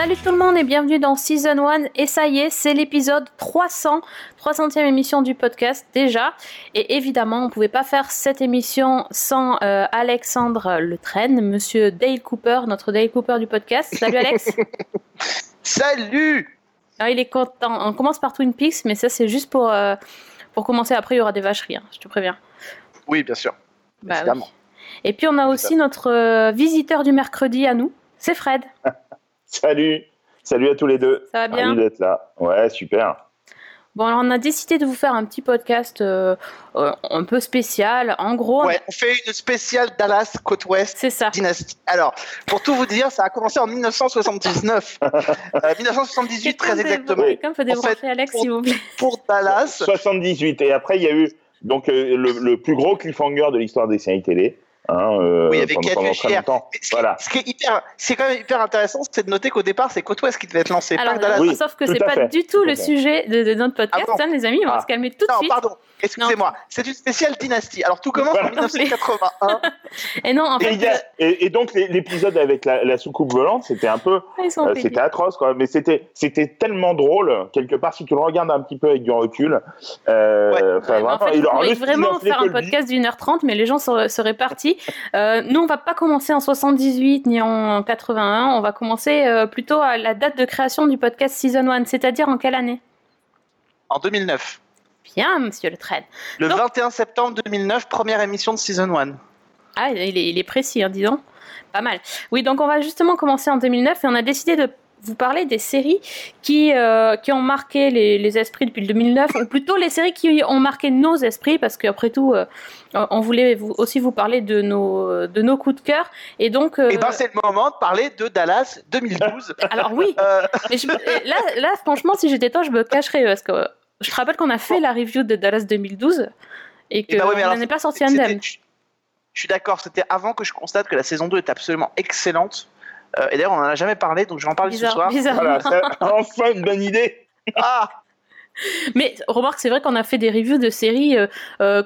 Salut tout le monde et bienvenue dans Season 1 et ça y est, c'est l'épisode 300, 300e émission du podcast déjà. Et évidemment on pouvait pas faire cette émission sans euh, Alexandre Le Train, monsieur Dale Cooper, notre Dale Cooper du podcast. Salut Alex. Salut! Ah, Il est content, on commence par Twin Peaks mais ça c'est juste pour, euh, pour commencer, après il y aura des vacheries, hein, je te préviens. Oui bien sûr, bah, oui. Et puis on a aussi notre euh, visiteur du mercredi à nous, c'est Fred. Salut, salut à tous les deux. Ça va bien Ravi d'être là. Ouais, super. Bon, alors on a décidé de vous faire un petit podcast euh, euh, un peu spécial. En gros, ouais, on fait une spéciale Dallas côte ouest. C'est ça. Dynastie. Alors, pour tout vous dire, ça a commencé en 1979, euh, 1978 très exactement. Quelqu'un peut débrancher fait, Alex, pour- s'il vous plaît. Pour Dallas, 78. Et après, il y a eu donc euh, le, le plus gros cliffhanger de l'histoire des séries télé. Hein, euh, Oui, avec pendant, pendant très longtemps. ce qui, Voilà. ce qui est hyper, c'est quand même hyper intéressant, c'est de noter qu'au départ, c'est côte ouest qui devait être lancé, Alors, pas Dallas. Oui, sauf que c'est pas fait, du tout le fait. sujet de, de notre podcast, Ah bon hein, les amis. On va Ah. se calmer tout de Non, suite. pardon, excusez-moi. C'est une spéciale dynastie. Alors, tout commence en Voilà. 1981. Et non, en Et, fait, a- et- et donc l'é- l'épisode avec la, la soucoupe volante, c'était un peu, sont euh, c'était atroce quoi. Mais c'était, c'était tellement drôle quelque part si tu le regardes un petit peu avec du recul. Euh, Ouais. en fait, il on le style vraiment faire un podcast d'une heure trente, mais les gens seraient, seraient partis. Euh, nous, on va pas commencer en 78 ni en 81. On va commencer euh, plutôt à la date de création du podcast Season 1, c'est-à-dire en quelle année? En 2009. Bien, monsieur Le Train. Le Donc- 21 septembre 2009, première émission de Season 1. Ah, il est, il est précis, hein, dis donc. Pas mal. Oui, donc on va justement commencer en 2009 et on a décidé de vous parler des séries qui, euh, qui ont marqué les, les esprits depuis le 2009, ou plutôt les séries qui ont marqué nos esprits, parce qu'après tout, euh, on voulait vous- aussi vous parler de nos, de nos coups de cœur. Et donc, euh, Et ben, c'est le moment de parler de Dallas 2012. alors oui, Euh, mais je me- là, là, franchement, si j'étais toi, je me cacherais, parce que je te rappelle qu'on a fait la review de Dallas 2012 et que bah oui, mais on alors, n'est pas sorti indemne. Je suis d'accord, c'était avant que je constate que la saison 2 est absolument excellente. Euh, et d'ailleurs, on en a jamais parlé, donc je vais en parler Bizarre, ce soir. bizarre. Voilà, c'est enfin une bonne idée. Ah Mais remarque, c'est vrai qu'on a fait des reviews de séries euh, euh,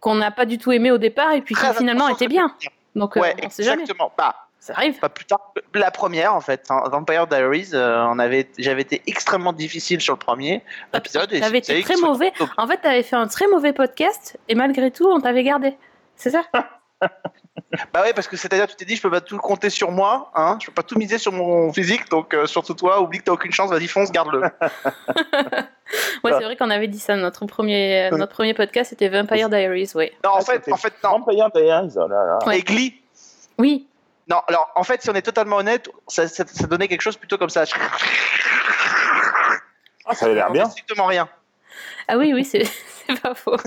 qu'on- n'a pas du tout aimé au départ et puis qui finalement étaient bien. Donc euh, Ouais, on sait jamais. exactement. Bah, Ça arrive. pas plus tard la première, en fait. hein, Vampire Diaries, euh, on avait, j'avais été extrêmement difficile sur le premier épisode. et T'avais été très mauvais. En fait, t'avais fait un très mauvais podcast et malgré tout, on t'avait gardé. C'est ça? Bah ouais, parce que c'est-à-dire, tu t'es dit, je peux pas tout compter sur moi, hein, je peux pas tout miser sur mon physique, donc euh, surtout toi, oublie que t'as aucune chance, vas-y fonce, garde-le. Ouais, c'est vrai qu'on avait dit ça. Notre premier, notre premier podcast, c'était Vampire Diaries. Oui. Non, en Ah, fait, en fait, non. Vampire Diaries, oh là là. Ouais. Et Glee, Oui. Non, alors en fait, si on est totalement honnête, ça, ça, ça donnait quelque chose plutôt comme ça. Ah, ça avait l'air bien. Strictement rien. Ah oui, oui, c'est c'est pas faux.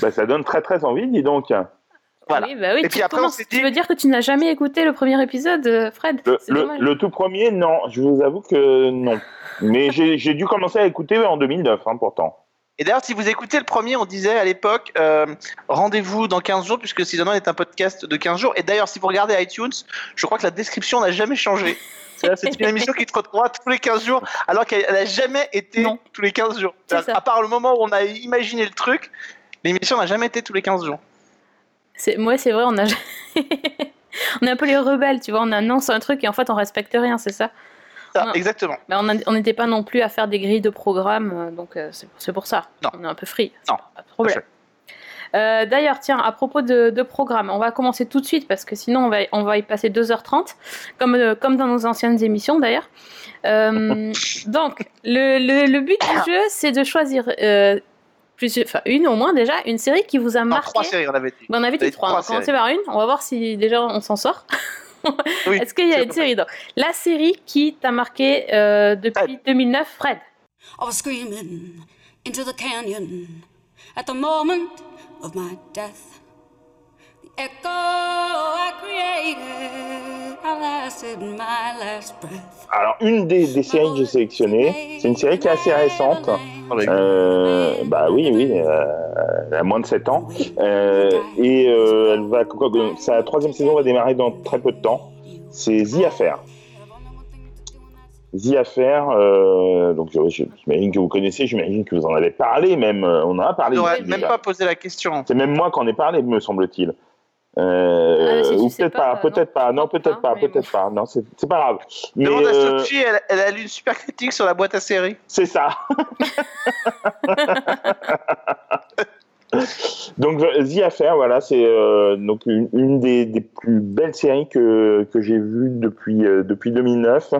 Bah, ça donne très très envie, dis donc. Voilà. Oui, bah oui. Et tu, puis après, tu veux dire que tu n'as jamais écouté le premier épisode, euh, Fred? Le, tout premier, non, je vous avoue que non. Mais j'ai dû commencer à écouter en 2009, hein, pourtant. Et d'ailleurs, si vous écoutez le premier, on disait à l'époque, euh, rendez-vous dans 15 jours, puisque Season 1 est un podcast de 15 jours. Et d'ailleurs, si vous regardez iTunes, je crois que la description n'a jamais changé. C'est une émission qui te retrouvera tous les 15 jours, alors qu'elle n'a jamais été Non. tous les 15 jours. À part le moment où on a imaginé le truc, l'émission n'a jamais été tous les 15 jours. C'est, moi, c'est vrai, on a. on est un peu les rebelles, tu vois. On annonce un truc et en fait, on respecte rien, c'est ça. Ça, exactement. Mais on a- on n'était pas non plus à faire des grilles de programme, euh, donc euh, c'est, c'est pour ça. Non. On est un peu free. Non. Pas de problème. Euh, D'ailleurs, tiens, à propos de, de programme, on va commencer tout de suite parce que sinon on va, on va y passer 2h30, comme, euh, comme dans nos anciennes émissions d'ailleurs. Euh, donc, le, le, le but du jeu, c'est de choisir plusieurs, enfin, une au moins déjà, une série qui vous a Non, marqué. trois séries, on avait dit. Bon, on avait dit T'avais trois, on trois va commencer par une, on va voir si déjà on s'en sort. Oui, Est-ce qu'il y a une série donc, La série qui t'a marqué euh, depuis 2009, Fred I was screaming into the canyon at the moment of my death. The echo I created, I lasted my last breath. Alors, une des, des séries que j'ai sélectionnées, c'est une série qui est assez récente. Euh, bah oui, oui, euh, elle a moins de 7 ans. Euh, et euh, elle va, sa troisième saison va démarrer dans très peu de temps. C'est The Affair. The Affair, euh, donc j'imagine que vous connaissez, j'imagine que vous en avez parlé même. On en a parlé. Je n'aurais ici, même déjà. pas posé la question. C'est même moi qui en ai parlé, me semble-t-il. Euh, Ah, si ou peut-être pas, pas, peut-être pas, non, peut-être peut-être pas, peut-être pas. Non, c'est pas grave. Mais, Demande à euh, Sophie, elle, elle a lu une super critique sur la boîte à série. c'est ça. donc The Affair, voilà, c'est euh, donc une, une des, des plus belles séries que, que j'ai vues depuis euh, depuis 2009.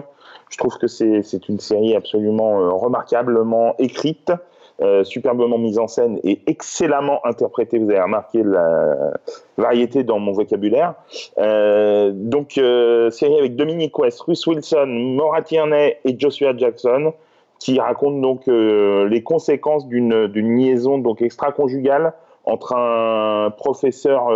Je trouve que c'est c'est une série absolument euh, remarquablement écrite, euh, superbement mise en scène et excellemment interprétée. Vous avez remarqué la variété dans mon vocabulaire. Euh, donc euh, série avec Dominic West, Russ Wilson, Maura Tierney et Joshua Jackson qui raconte donc les conséquences d'une liaison donc extra-conjugale entre un professeur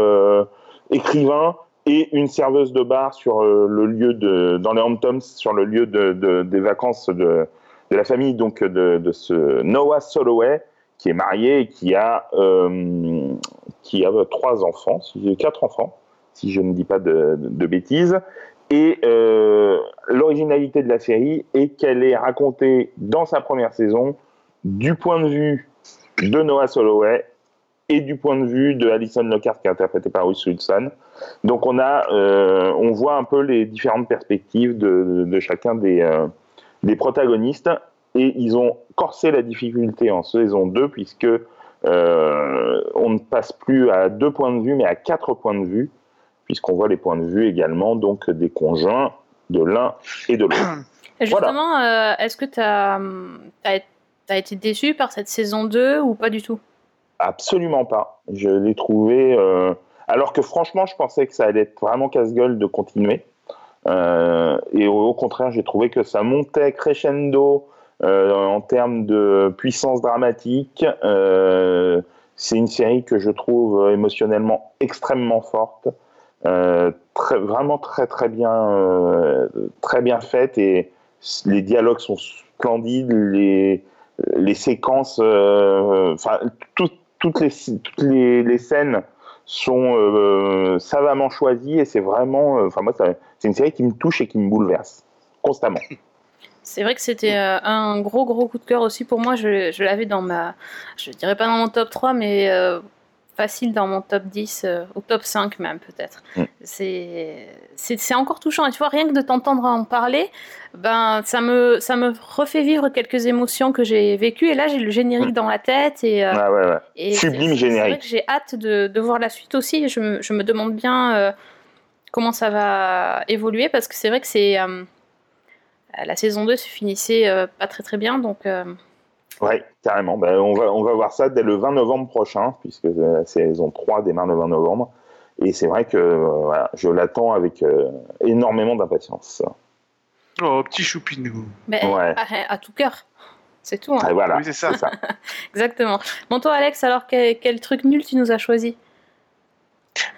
écrivain et une serveuse de bar sur le lieu de dans les Hamptons sur le lieu de- des vacances de, de la famille donc de, de ce Noah Soloway qui est marié et qui a euh, qui a trois enfants quatre enfants si je ne dis pas de, de- bêtises et euh, l'originalité de la série est qu'elle est racontée dans sa première saison du point de vue de Noah Soloway et du point de vue de Alison Lockhart qui est interprétée par Ruth Wilson. Donc on a, euh, on voit un peu les différentes perspectives de, de chacun des, euh, des protagonistes et ils ont corsé la difficulté en saison 2 puisque euh, on ne passe plus à deux points de vue mais à quatre points de vue puisqu'on voit les points de vue également donc des conjoints de l'un et de l'autre. Justement, euh, est-ce que tu as, été déçu par cette saison 2 ou pas du tout? Absolument pas. Je l'ai trouvé. euh, Alors que franchement, je pensais que ça allait être vraiment casse-gueule de continuer. Euh, et au, contraire, j'ai trouvé que ça montait crescendo euh, en termes de puissance dramatique. Euh, c'est une série que je trouve émotionnellement extrêmement forte, euh, très, vraiment très très bien, euh, très bien faite et les dialogues sont splendides, les les séquences, euh, enfin tout, toutes les toutes les scènes sont euh, savamment choisies et c'est vraiment, enfin moi c'est une série qui me touche et qui me bouleverse constamment. C'est vrai que c'était euh, un gros gros coup de cœur aussi pour moi. Je, je l'avais dans ma, je dirais pas dans mon top 3, mais euh, facile dans mon top 10, euh, au top 5 même peut-être. Mm. C'est, encore touchant. Et tu vois, rien que de t'entendre en parler, ben, ça, me, ça me refait vivre quelques émotions que j'ai vécues. Et là, j'ai le générique dans la tête. Et, euh, Ah ouais, ouais. et Sublime c'est- C'est vrai générique. que j'ai hâte de, de voir la suite aussi. Je me, je me demande bien euh, comment ça va évoluer parce que c'est vrai que c'est. euh, la saison 2 se finissait euh, pas très très bien, donc euh, Ouais, carrément. Ben, on, va, on va voir ça dès le 20 novembre prochain, puisque euh, la saison 3 démarre le 20 novembre. Et c'est vrai que euh, voilà, je l'attends avec euh, énormément d'impatience. Oh, petit choupinou. ben, Ouais. à, à tout cœur. C'est tout, hein. Et voilà, Oui, c'est ça. ça. exactement. Bon, toi, Alex, alors quel, quel truc nul tu nous as choisi?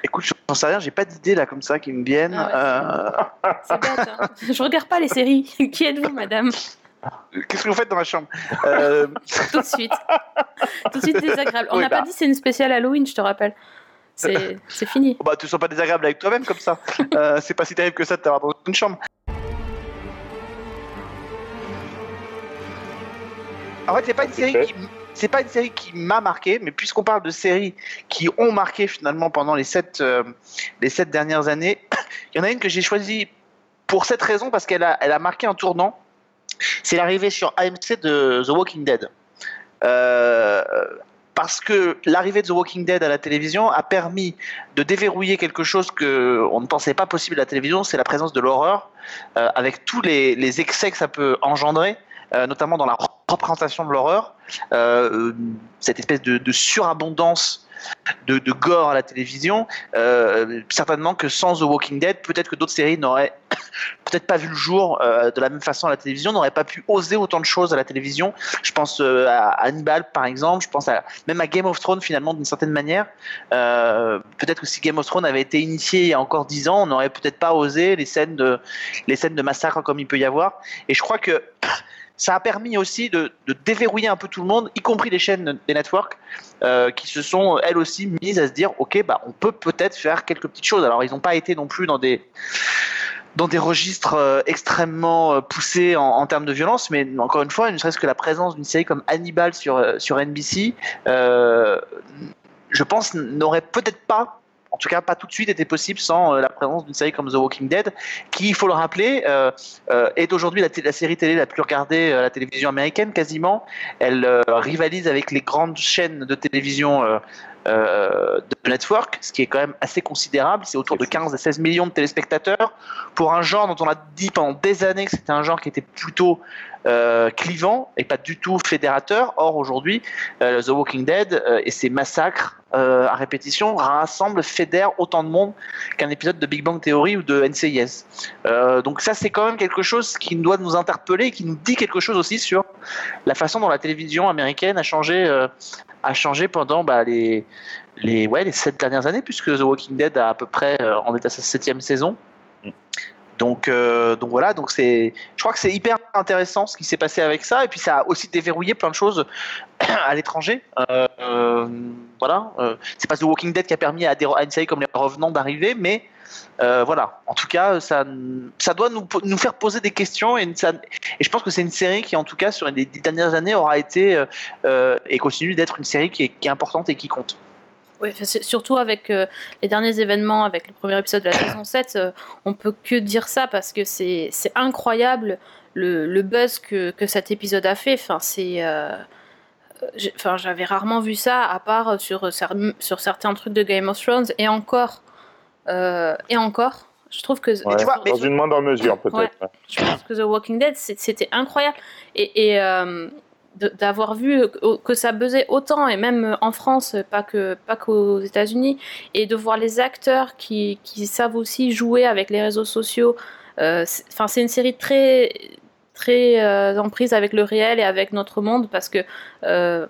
Écoute, j'en sais rien, j'ai pas d'idées là comme ça qui me viennent. Ah Euh, C'est bête, hein. Je regarde pas les séries. Qui êtes-vous, madame? Qu'est-ce que vous faites dans ma chambre Euh, Tout de suite. Tout de suite désagréable. On Oui, n'a bah. pas dit c'est une spéciale Halloween, je te rappelle. C'est c'est fini. Bah, tu sois pas désagréable avec toi-même comme ça. Euh, c'est pas si terrible que ça de t'avoir dans une chambre. En fait, c'est pas une série qui, c'est pas une série qui m'a marqué, mais puisqu'on parle de séries qui ont marqué finalement pendant les sept, euh, les sept dernières années, il y en a une que j'ai choisie pour cette raison parce qu'elle a, elle a marqué un tournant. C'est l'arrivée sur AMC de The Walking Dead. Euh, parce que l'arrivée de The Walking Dead à la télévision a permis de déverrouiller quelque chose que on ne pensait pas possible à la télévision, c'est la présence de l'horreur, euh, avec tous les, excès que ça peut engendrer, euh, notamment dans la représentation de l'horreur, cette espèce de, surabondance de, de gore à la télévision. Certainement que sans The Walking Dead, peut-être que d'autres séries n'auraient peut-être pas vu le jour euh, de la même façon à la télévision, n'auraient pas pu oser autant de choses à la télévision. Je pense euh, à Hannibal par exemple, je pense à, même à Game of Thrones finalement d'une certaine manière. Euh, peut-être que si Game of Thrones avait été initié il y a encore dix ans, on n'aurait peut-être pas osé les scènes de les scènes de massacre comme il peut y avoir. Et je crois que ça a permis aussi de, déverrouiller un peu tout le monde, y compris les chaînes des networks, qui se sont elles aussi mises à se dire, ok, bah on peut peut-être faire quelques petites choses. Alors ils n'ont pas été non plus dans des dans des registres euh, extrêmement euh, poussés en, termes de violence, mais encore une fois, ne serait-ce que la présence d'une série comme Hannibal sur, euh, sur NBC, je pense, n'aurait peut-être pas, en tout cas pas tout de suite été possible sans la présence d'une série comme The Walking Dead, qui, il faut le rappeler, est aujourd'hui la, la, série télé la plus regardée à la télévision américaine quasiment. Elle rivalise avec les grandes chaînes de télévision euh, de network, ce qui est quand même assez considérable. C'est autour de 15 à 16 millions de téléspectateurs pour un genre dont on a dit pendant des années que c'était un genre qui était plutôt euh, clivant et pas du tout fédérateur. Or aujourd'hui, euh, The Walking Dead et ses massacres à répétition rassemblent, fédèrent autant de monde qu'un épisode de Big Bang Theory ou de NCIS. donc ça, c'est quand même quelque chose qui doit nous interpeller, qui nous dit quelque chose aussi sur la façon dont la télévision américaine a changé a changé pendant bah, les, les, ouais, les sept dernières années, puisque The Walking Dead a à peu près euh, en est à sa septième saison. Donc, euh, donc voilà, donc c'est, je crois que c'est hyper intéressant ce qui s'est passé avec ça, et puis ça a aussi déverrouillé plein de choses à l'étranger. Euh, voilà, c'est pas The Walking Dead qui a permis à, des, à une série comme Les Revenants d'arriver, mais euh, voilà. En tout cas, ça, ça doit nous, nous faire poser des questions et, je pense que c'est une série qui, en tout cas, sur les dix dernières années, aura été euh, euh, et continue d'être une série qui est, importante et qui compte. Oui, surtout avec les derniers événements, avec le premier épisode de la saison 7, on peut que dire ça parce que c'est incroyable le, le, buzz que, que, cet épisode a fait. Enfin, c'est. Enfin, j'avais rarement vu ça, à part sur, sur certains trucs de Game of Thrones, et encore, euh, et encore, je trouve que. dans une moindre mesure, peut-être. je pense que The Walking Dead, c'était incroyable. Et, euh, d'avoir vu que ça buzzait autant, et même en France, pas que pas qu'aux États-Unis, et de voir les acteurs qui, qui, savent aussi jouer avec les réseaux sociaux. Euh, c'est une série très très euh, en prise avec le réel et avec notre monde parce que euh,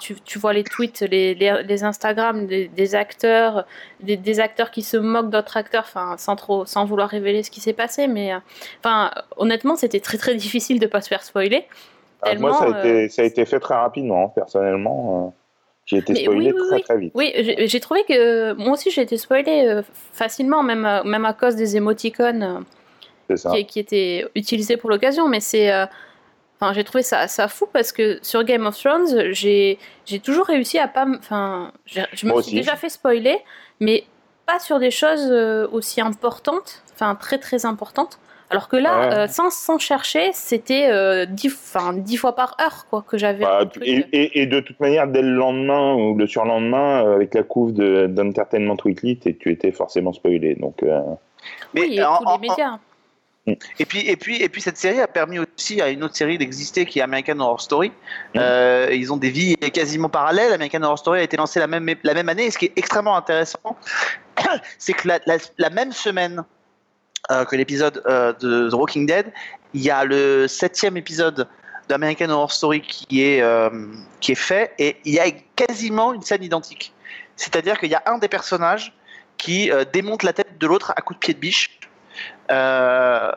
tu, tu, vois les tweets les, les, Instagram des, acteurs des, acteurs qui se moquent d'autres acteurs sans trop sans vouloir révéler ce qui s'est passé mais euh, enfin honnêtement c'était très très difficile de pas se faire spoiler ah, moi ça a, été, ça a été fait très rapidement hein, personnellement j'ai été spoilé très très vite. Oui, j'ai trouvé que moi aussi j'ai été spoilé facilement, même, même à cause des émoticônes qui, était utilisé pour l'occasion, mais c'est. Euh, enfin, j'ai trouvé ça, ça fou parce que sur Game of Thrones, j'ai toujours réussi à pas. Enfin, je me suis déjà fait spoiler, mais pas sur des choses euh, aussi importantes, enfin très très importantes. Alors que là, euh, sans, sans, chercher, c'était dix, dix fois par heure quoi, que j'avais. Bah, et, et, de toute manière, dès le lendemain ou le surlendemain, avec la couve d'Entertainment Weekly, tu étais forcément spoilé. Donc, Mais oui, et tous les médias. Et puis, et, puis, et puis cette série a permis aussi à une autre série d'exister qui est American Horror Story. Mm. Euh, ils ont des vies quasiment parallèles. American Horror Story a été lancé la même, la même année. Et ce qui est extrêmement intéressant, c'est que la, même semaine euh, que l'épisode euh, de The Walking Dead, il y a le septième épisode d'American Horror Story qui est, qui est fait et il y a quasiment une scène identique. C'est-à-dire qu'il y a un des personnages qui démonte la tête de l'autre à coup de pied de biche euh,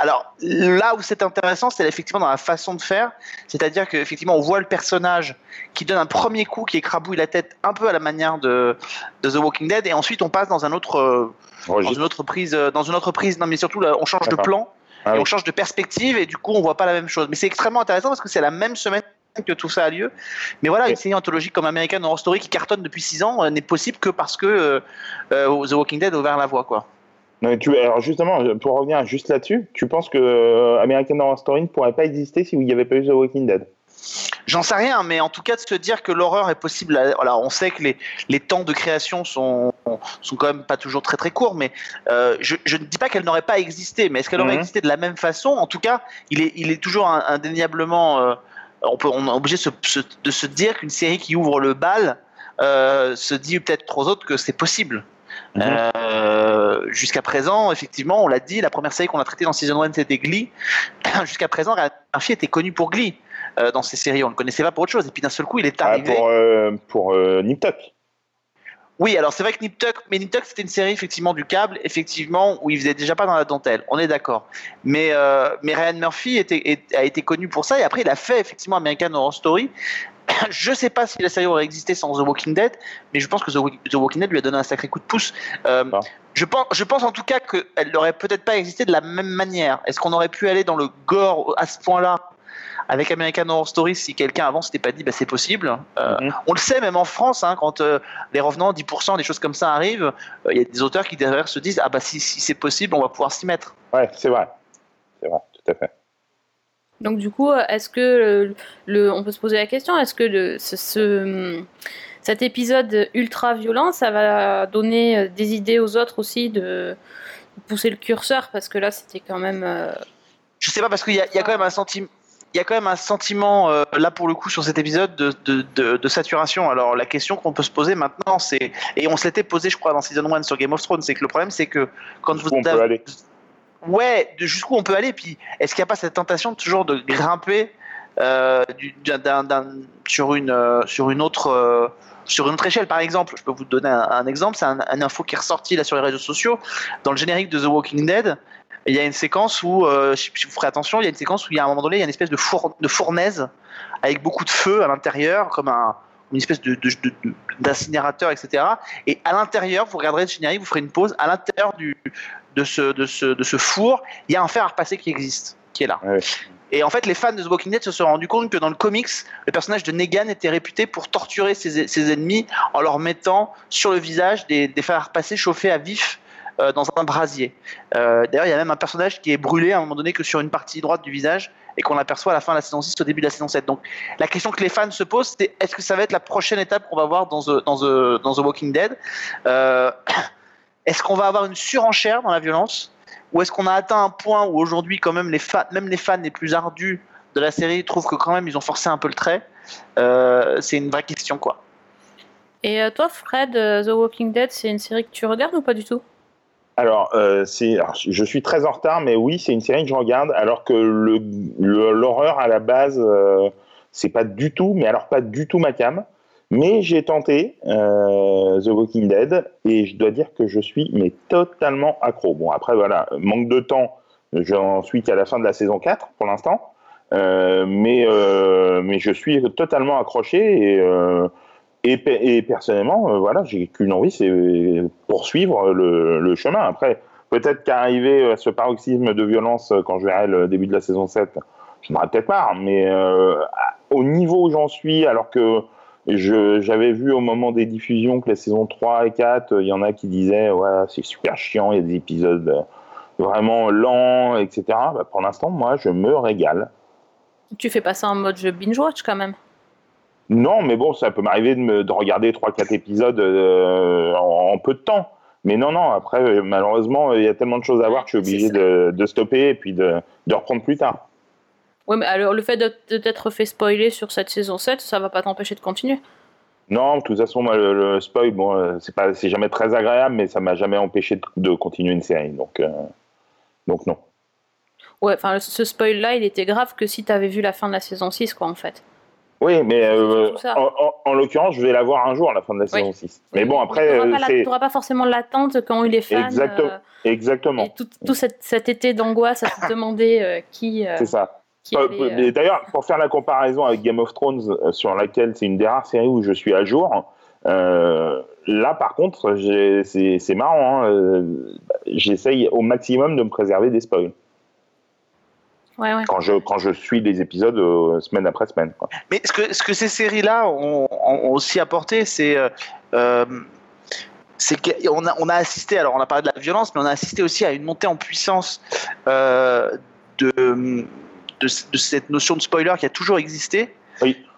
alors là où c'est intéressant, c'est effectivement dans la façon de faire, c'est-à-dire qu'effectivement on voit le personnage qui donne un premier coup qui écrabouille la tête un peu à la manière de, The Walking Dead, et ensuite on passe dans un autre, euh, dans une autre prise, euh, dans une autre prise. Non mais surtout on change de plan, ah et on change de perspective, et du coup on voit pas la même chose. Mais c'est extrêmement intéressant parce que c'est la même semaine que tout ça a lieu. Mais voilà, une série anthologique comme American Horror Story qui cartonne depuis 6 ans n'est possible que parce que The Walking Dead a ouvert la voie, quoi tu, alors justement, pour revenir juste là-dessus, tu penses que euh, American Horror Story ne pourrait pas exister s'il n'y avait pas eu The Walking Dead? J'en sais rien, mais en tout cas de se dire que l'horreur est possible. Alors on sait que les, les, temps de création sont, sont quand même pas toujours très très courts, mais euh, je, je, ne dis pas qu'elle n'aurait pas existé, mais est-ce qu'elle aurait mhm. existé de la même façon? En tout cas, il est, il est toujours indéniablement. Euh, on, peut, on est obligé de se, dire qu'une série qui ouvre le bal se dit peut-être trop autres que c'est possible. Mhm. Euh, jusqu'à présent, effectivement, on l'a dit, la première série qu'on a traitée dans Season 1, c'était Glee. Jusqu'à présent, Murphy était connu pour Glee euh, dans ces séries. On ne le connaissait pas pour autre chose. Et puis d'un seul coup, il est ah, arrivé. pour euh, pour Nip Tuck. Oui, alors c'est vrai que Nip Tuck, mais Nip Tuck c'était une série effectivement du câble, effectivement où il faisait déjà pas dans la dentelle. On est d'accord. Mais mais Ryan Murphy était, a été connu pour ça et après il a fait effectivement American Horror Story je sais pas si la série aurait existé sans The Walking Dead, mais je pense que The Walking Dead lui a donné un sacré coup de pouce. Euh, ah. je, pense, je pense en tout cas qu'elle n'aurait peut-être pas existé de la même manière. Est-ce qu'on aurait pu aller dans le gore à ce point-là avec American Horror Story, si quelqu'un avant s'était pas dit, bah, c'est possible? Mhm. On le sait même en France, hein, quand les revenants, 10%, des choses comme ça arrivent, il y a des auteurs qui derrière se disent, ah bah si, si c'est possible, on va pouvoir s'y mettre. Ouais, c'est vrai, c'est vrai, tout à fait. Donc du coup, est-ce que le, on peut se poser la question, est-ce que le, ce, cet épisode ultra violent, ça va donner euh, des idées aux autres aussi de pousser le curseur? Parce que là, c'était quand même. Euh, Je sais pas parce qu'il y, a quand même un sentiment. Il y a quand même un sentiment, euh, là pour le coup, sur cet épisode de, de, de, saturation. Alors la question qu'on peut se poser maintenant, c'est, et on se l'était posé, je crois, dans Season 1 sur Game of Thrones, c'est que le problème, c'est que quand vous... On peut aller? Ouais, jusqu'où on peut aller. Puis, est-ce qu'il n'y a pas cette tentation toujours de grimper euh, sur une euh, autre euh, échelle, par exemple, je peux vous donner un, exemple, c'est un, info qui est ressorti là sur les réseaux sociaux. Dans le générique de The Walking Dead, il y a une séquence où, si vous ferez attention, il y a une séquence où il y a un moment donné, il y a une espèce de, de fournaise avec beaucoup de feu à l'intérieur, comme un, une espèce d'incinérateur, etc. Et à l'intérieur, vous regarderez le générique, vous ferez une pause. À l'intérieur du, de, ce, de, ce, de ce four, il y a un fer à repasser qui existe, qui est là. Et en fait, les fans de The Walking Dead se sont rendus compte que dans le comics, le personnage de Negan était réputé pour torturer ses, ses ennemis en leur mettant sur le visage des, des fers à repasser chauffés à vif euh, dans un brasier. Euh, d'ailleurs, il y a même un personnage qui est brûlé à un moment donné que sur une partie droite du visage et qu'on aperçoit à la fin de la saison 6 au début de la saison 7. Donc la question que les fans se posent, c'est est-ce que ça va être la prochaine étape qu'on va voir dans The, dans The, dans The Walking Dead? Euh, Est-ce qu'on va avoir une surenchère dans la violence Ou est-ce qu'on a atteint un point où aujourd'hui, quand même, les fans, même les fans les plus ardus de la série trouvent que quand même ils ont forcé un peu le trait euh, C'est une vraie question, quoi. Et euh, toi, Fred, The Walking Dead, c'est une série que tu regardes ou pas du tout? Alors, euh, je suis très en retard, mais oui, c'est une série que je regarde, alors que l'horreur à la base, euh, c'est pas du tout, mais alors pas du tout ma cam. Mais j'ai tenté euh, The Walking Dead et je dois dire que je suis mais totalement accro. Bon après voilà, manque de temps, j'en suis qu'à la fin de la saison 4 pour l'instant, mais mais je suis totalement accroché et et, personnellement, euh, voilà, j'ai qu'une envie, c'est poursuivre le, le, chemin. Après, peut-être qu'arriver à ce paroxysme de violence euh, quand je verrai le début de la saison 7, je n'aurai peut-être pas. Mais euh, au niveau où j'en suis, alors que j'avais vu au moment des diffusions que les saisons 3 et 4, il y en a qui disaient ouais, c'est super chiant, il y a des épisodes vraiment lents, etc. Bah, pour l'instant, moi, je me régale. Tu fais pas ça en mode jeu binge-watch quand même? Non, mais bon, ça peut m'arriver de, de, regarder 3-4 épisodes euh, en, peu de temps. Mais non, non, après, malheureusement, il y a tellement de choses à voir que je suis obligé de, stopper et puis de, reprendre plus tard. Oui, mais alors le fait d'être fait spoiler sur cette saison 7, ça va pas t'empêcher de continuer Non, de toute façon, le, spoil, bon, euh, c'est pas, c'est jamais très agréable, mais ça m'a jamais empêché de, continuer une série. Donc, euh, donc non. Ouais, enfin, ce spoil-là, il était grave que si tu avais vu la fin de la saison 6, quoi, en fait. Oui, mais euh, en, l'occurrence, je vais la voir un jour à la fin de la saison 6. Mais bon, après. Tu n'auras pas, forcément l'attente quand eu les fans. Exactement. Euh, Exactement. Et tout, cet, été d'angoisse à se demander euh, qui. c'est ça. D'ailleurs, pour faire la comparaison avec Game of Thrones, sur laquelle c'est une des rares séries où je suis à jour, là, par contre, c'est marrant. Hein, j'essaye au maximum de me préserver des spoils. Quand, je, quand je suis des épisodes euh, semaine après semaine. Mais ce que, ce que ces séries-là ont, aussi apporté, c'est. Euh, euh, c'est qu'on a, on a assisté, alors on a parlé de la violence, mais on a assisté aussi à une montée en puissance de, de, cette notion de spoiler qui a toujours existé,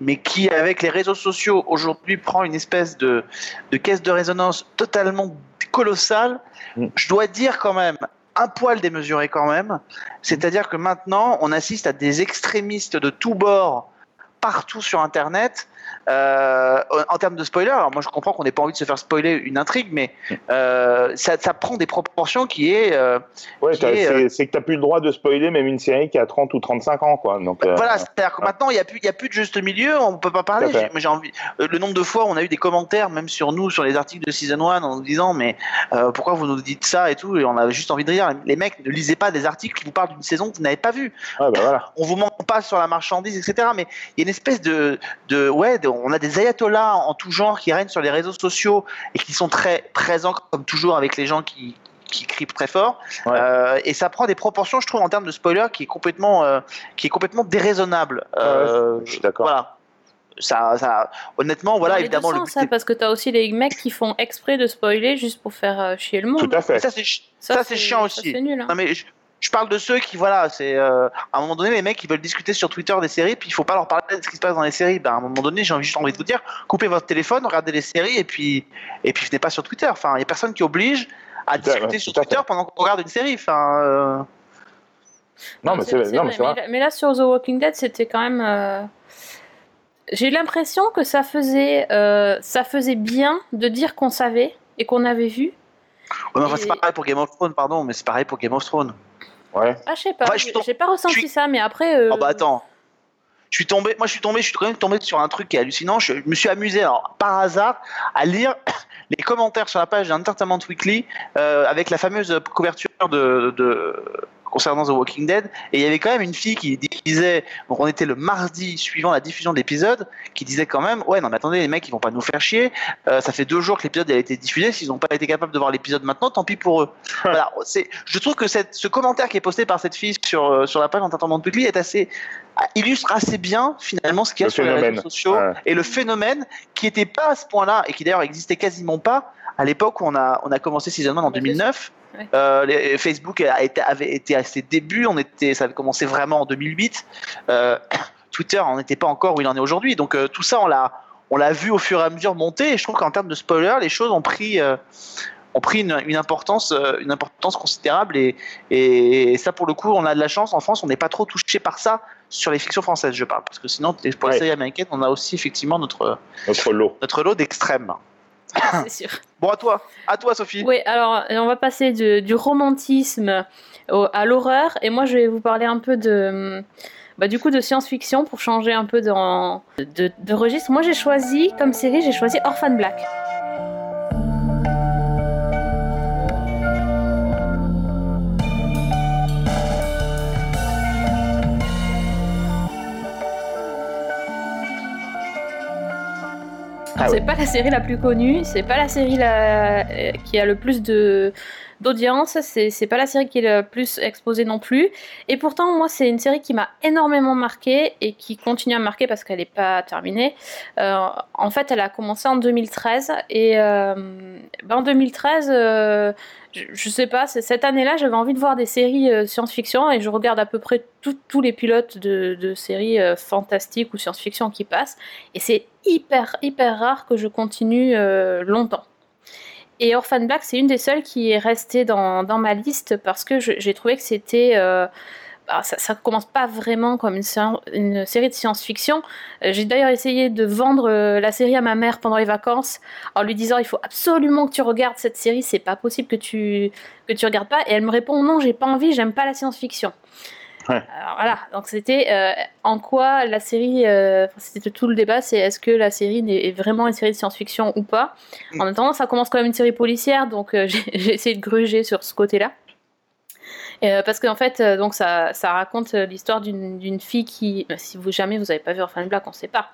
mais qui, avec les réseaux sociaux, aujourd'hui prend une espèce de, de caisse de résonance totalement colossale. Mm. Je dois dire quand même, un poil démesuré quand même. C'est-à-dire que maintenant, on assiste à des extrémistes de tous bords partout sur Internet en termes de spoiler, alors moi je comprends qu'on n'ait pas envie de se faire spoiler une intrigue, mais euh, ça, prend des proportions qui est. Euh, ouais, c'est que tu n'as plus le droit de spoiler même une série qui a 30 ou 35 ans. Quoi. Donc, voilà, c'est-à-dire que maintenant il n'y a, plus, a plus de juste milieu, on ne peut pas parler. J'ai envie, le nombre de fois où on a eu des commentaires, même sur nous, sur les articles de Season 1, en nous disant Mais pourquoi vous nous dites ça et tout, et on avait juste envie de dire Les mecs, ne lisez pas des articles qui vous parlent d'une saison que vous n'avez pas vue. Ouais, bah voilà. On vous ment pas sur la marchandise, etc. Mais il y a une espèce de. de ouais, on a des ayatollahs en tout genre qui règnent sur les réseaux sociaux et qui sont très présents, comme toujours, avec les gens qui, qui crie très fort. et ça prend des proportions, je trouve, en termes de spoiler, qui est complètement, qui est complètement déraisonnable. je suis d'accord. Voilà ça, ça, honnêtement, voilà, évidemment. le ça, parce que tu as aussi les mecs qui font exprès de spoiler juste pour faire euh, chier le monde. Tout à fait. ça, c'est chiant aussi. Nul, hein. non, mais je, parle de ceux qui, voilà, c'est euh, à un moment donné, les mecs, ils veulent discuter sur Twitter des séries, puis il faut pas leur parler de ce qui se passe dans les séries. Ben, à un moment donné, j'ai juste envie de vous dire, coupez votre téléphone, regardez les séries, et puis, et puis venez pas sur Twitter. Enfin, il y a personne qui oblige à discuter sur Twitter pendant qu'on regarde une série. Enfin. Euh, non, mais c'est mais, mais, là, sur The Walking Dead, c'était quand même j'ai eu l'impression que ça faisait, euh, ça faisait bien de dire qu'on savait et qu'on avait vu. c'est pareil pour Game of Thrones, pardon, mais c'est pareil pour Game of Thrones. Ouais. Ah, je sais pas, j'ai pas ressenti ça, mais après. Euh, oh bah attends. Je suis tombé, moi je suis tombé, je suis quand même tombé sur un truc qui est hallucinant. Je me suis amusé, alors, par hasard, à lire les commentaires sur la page d'Entertainment Weekly euh, avec la fameuse couverture de, de concernant The Walking Dead. Et il y avait quand même une fille qui disait, donc on était le mardi suivant la diffusion de l'épisode, qui disait quand même, ouais, non, mais attendez, les mecs, ils vont pas nous faire chier. Euh, ça fait deux jours que l'épisode a été diffusé. S'ils n'ont pas été capables de voir l'épisode maintenant, tant pis pour eux. voilà, c'est, je trouve que cette, ce commentaire qui est posté par cette fille sur, euh, sur la page d'entendement de public est assez, illustre assez bien finalement ce qu'il y a sur les réseaux sociaux et le phénomène qui n'était pas à ce point-là et qui d'ailleurs existait quasiment pas à l'époque où on a, on a commencé Season 1 en 2009. Euh, Facebook a été, avait été à ses débuts, on était, ça avait commencé vraiment en 2008. Euh, Twitter n'en était pas encore où il en est aujourd'hui. Donc euh, tout ça, on l'a, on l'a vu au fur et à mesure monter. Et je trouve qu'en termes de spoiler, les choses ont pris, ont pris une, importance, une importance considérable. Et, et, ça, pour le coup, on a de la chance. En France, on n'est pas trop touché par ça sur les fictions françaises, je parle. Parce que sinon, pour les séries américaines, on a aussi effectivement notre, notre lot, notre lot d'extrêmes. c'est sûr. Bon, à toi, à toi, Sophie. Oui, alors on va passer du romantisme à l'horreur, et moi je vais vous parler un peu de, bah, du coup, de science-fiction pour changer un peu de, de, de registre. Moi, j'ai choisi comme série, j'ai choisi Orphan Black. Ah c'est pas la série la plus connue, c'est pas la série la... qui a le plus de d'audience, c'est pas la série qui est le plus exposée non plus. Et pourtant, moi, c'est une série qui m'a énormément marqué et qui continue à me marquer parce qu'elle n'est pas terminée. Euh, en fait, elle a commencé en 2013 et euh, ben, en 2013, euh, je, sais pas, cette année-là, j'avais envie de voir des séries science-fiction et je regarde à peu près tous les pilotes de, de séries fantastiques ou science-fiction qui passent et c'est hyper hyper rare que je continue longtemps. Et Orphan Black, c'est une des seules qui est restée dans, dans ma liste parce que j'ai trouvé que c'était. Euh, bah, ça, ne commence pas vraiment comme une, une série de science-fiction. Euh, j'ai d'ailleurs essayé de vendre euh, la série à ma mère pendant les vacances en lui disant il faut absolument que tu regardes cette série, c'est pas possible que tu que tu regardes pas. Et elle me répond non, j'ai pas envie, j'aime pas la science-fiction. Alors, voilà, donc c'était euh, en quoi la série, euh, c'était tout le débat, c'est est-ce que la série est vraiment une série de science-fiction ou pas? Mm. En attendant, ça commence quand même une série policière, donc euh, j'ai essayé de gruger sur ce côté-là. parce qu'en fait, donc ça, ça raconte l'histoire d'une fille qui, si vous jamais vous avez pas vu Orphan Black, on sait pas.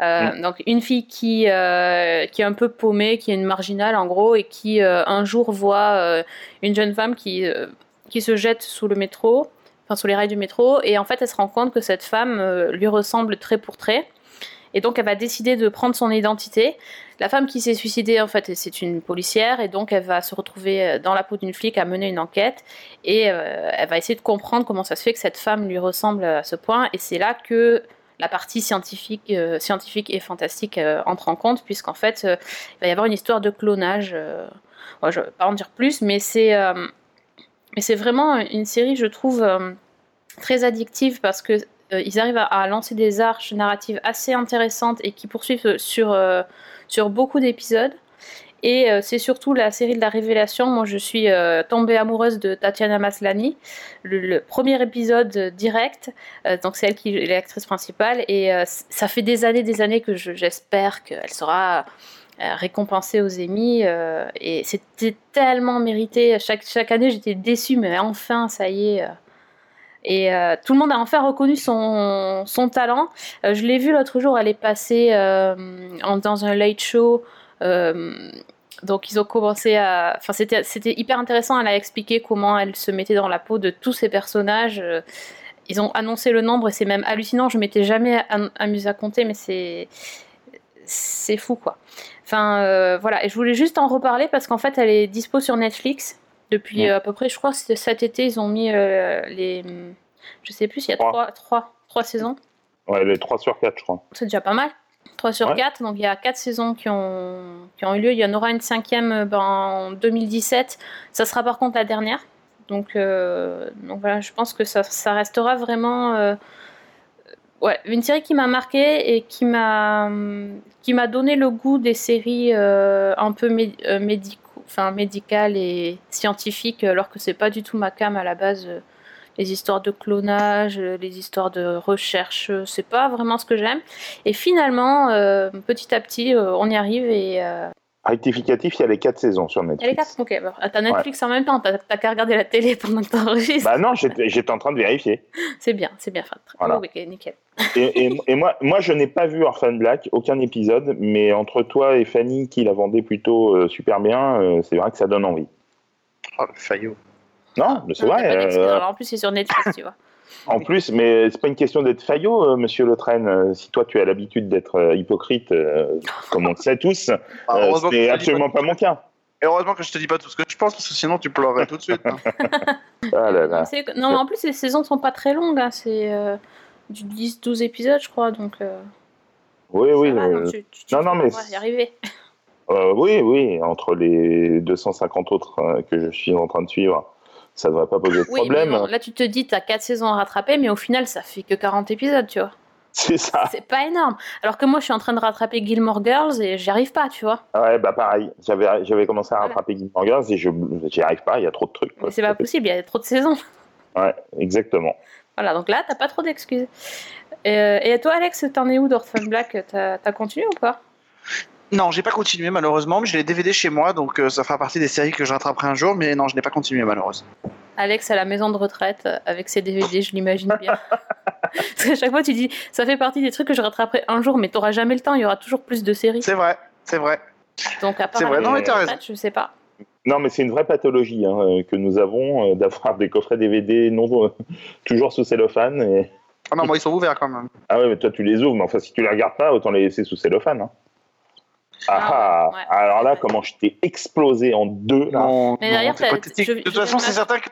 Mm. Donc une fille qui, qui est un peu paumée, qui est une marginale en gros, et qui un jour voit une jeune femme qui, qui se jette sous le métro enfin sous les rails du métro, et en fait elle se rend compte que cette femme euh, lui ressemble trait pour trait. Et donc elle va décider de prendre son identité. La femme qui s'est suicidée, en fait, c'est une policière, et donc elle va se retrouver euh, dans la peau d'une flic à mener une enquête, et euh, elle va essayer de comprendre comment ça se fait que cette femme lui ressemble à ce point, et c'est là que la partie scientifique, scientifique et fantastique entre en compte, puisqu'en fait, il va y avoir une histoire de clonage. je ne vais pas en dire plus, mais c'est mais c'est vraiment une série, je trouve, euh, très addictive parce que euh, ils arrivent à, lancer des arches narratives assez intéressantes et qui poursuivent sur, euh, sur beaucoup d'épisodes. Et c'est surtout la série de la révélation. Moi, je suis tombée amoureuse de Tatiana Maslany. Le, premier épisode direct, donc c'est elle qui est l'actrice principale. Et ça fait des années, des années que j'espère qu'elle sera euh, récompensé aux Emmy euh, et c'était tellement mérité. Chaque, chaque année, j'étais déçue, mais enfin, ça y est. Euh. Et tout le monde a enfin reconnu son, son talent. je l'ai vue l'autre jour, elle est passée dans un late show donc ils ont commencé à. Enfin, c'était, c'était hyper intéressant. Elle a expliqué comment elle se mettait dans la peau de tous ces personnages. Euh, Ils ont annoncé le nombre et c'est même hallucinant. Je m'étais jamais am- amusée à compter, mais c'est. C'est fou quoi. Enfin euh, voilà, et je voulais juste en reparler parce qu'en fait elle est dispo sur Netflix depuis Ouais. euh, à peu près, je crois cet été, ils ont mis euh, les. Je sais plus, il y a Trois. trois, trois, trois saisons. Ouais, les 3 sur 4, je crois. C'est déjà pas mal. 3 sur Ouais. 4, donc il y a 4 saisons qui ont, qui ont eu lieu. Il y en aura une cinquième ben, en 2017. Ça sera par contre la dernière. Donc, euh, donc voilà, je pense que ça, ça restera vraiment ouais, une série qui m'a marqué et qui m'a qui m'a donné le goût des séries euh, un peu mé- euh, médicaux, enfin médicales et scientifiques, alors que c'est pas du tout ma cam à la base. euh, les histoires de clonage, euh, les histoires de recherche, euh, c'est pas vraiment ce que j'aime. Et finalement, euh, petit à petit, euh, on y arrive et euh, Rectificatif, il y a les 4 saisons sur il y a les Netflix. quatre. Ok, bah, t'as Netflix en même temps, t'as qu'à regarder la télé pendant que t'enregistres. Bah non, j'étais en train de vérifier. c'est bien, c'est bien. Fred. Voilà. Oh, ok, nickel. Et, et- et moi, moi, je n'ai pas vu Orphan Black, aucun épisode, mais entre toi et Fanny, qui la vendait plutôt euh, super bien, euh, c'est vrai que ça donne envie. Oh, le faillot. Non, mais c'est Non, vrai. d'excuse. euh, en plus, c'est sur Netflix, tu vois. en plus, mais c'est pas une question d'être faillot, euh, monsieur Le Train. Euh, Si toi, tu as l'habitude d'être euh, hypocrite, euh, comme on le sait tous, Ah, euh, je c'est absolument pas mon cas. Et heureusement que je te dis pas tout ce que je pense, parce que sinon tu pleurerais tout de suite. hein. Ah là là. C'est- Non, mais en plus, les saisons sont pas très longues. hein, C'est euh, du 10-12 épisodes, je crois. Donc, euh, Oui, oui. va, non, tu, tu, tu non, non, mais y arriver. Euh, oui, oui, entre les 250 autres euh, que je suis en train de suivre, ça ne devrait pas poser de Oui, mais problème. bon, là, tu te dis, t'as 4 saisons à rattraper, mais au final, ça fait que 40 épisodes, tu vois. C'est ça. C'est pas énorme. Alors que moi, je suis en train de rattraper Gilmore Girls et j'y arrive pas, tu vois. Ouais, bah pareil. J'avais, j'avais commencé à Voilà. rattraper Gilmore Girls et je, j'y arrive pas. Il y a trop de trucs. c'est pas possible, il y a trop de saisons. Ouais, exactement. Voilà, donc là, t'as pas trop d'excuses. Euh, et toi, Alex, t'en es où d'Orphan Black? T'as continué ou pas? Non, j'ai pas continué malheureusement, mais j'ai les DVD chez moi, donc euh, ça fera partie des séries que je rattraperai un jour, mais non, je n'ai pas continué malheureusement. Alex à la maison de retraite euh, avec ses DVD, je l'imagine bien. Parce qu'à chaque fois, tu dis, ça fait partie des trucs que je rattraperai un jour, mais t'auras jamais le temps, il y aura toujours plus de séries. C'est vrai, c'est vrai. Donc, à part à vrai, la non, mais retraite, je sais pas. Non, mais c'est une vraie pathologie hein, euh, que nous avons euh, d'avoir des coffrets DVD non euh, toujours sous cellophane. Et... Ah non, moi ils sont ouverts quand même. Ah ouais, mais toi tu les ouvres, mais enfin si tu les regardes pas, autant les laisser sous cellophane. hein. Ah, Ah, ah, ouais. alors là, comment je t'ai explosé en deux là. Non, Mais non, d'ailleurs, c'est t'as- pathétique. je- de toute façon, c'est certain que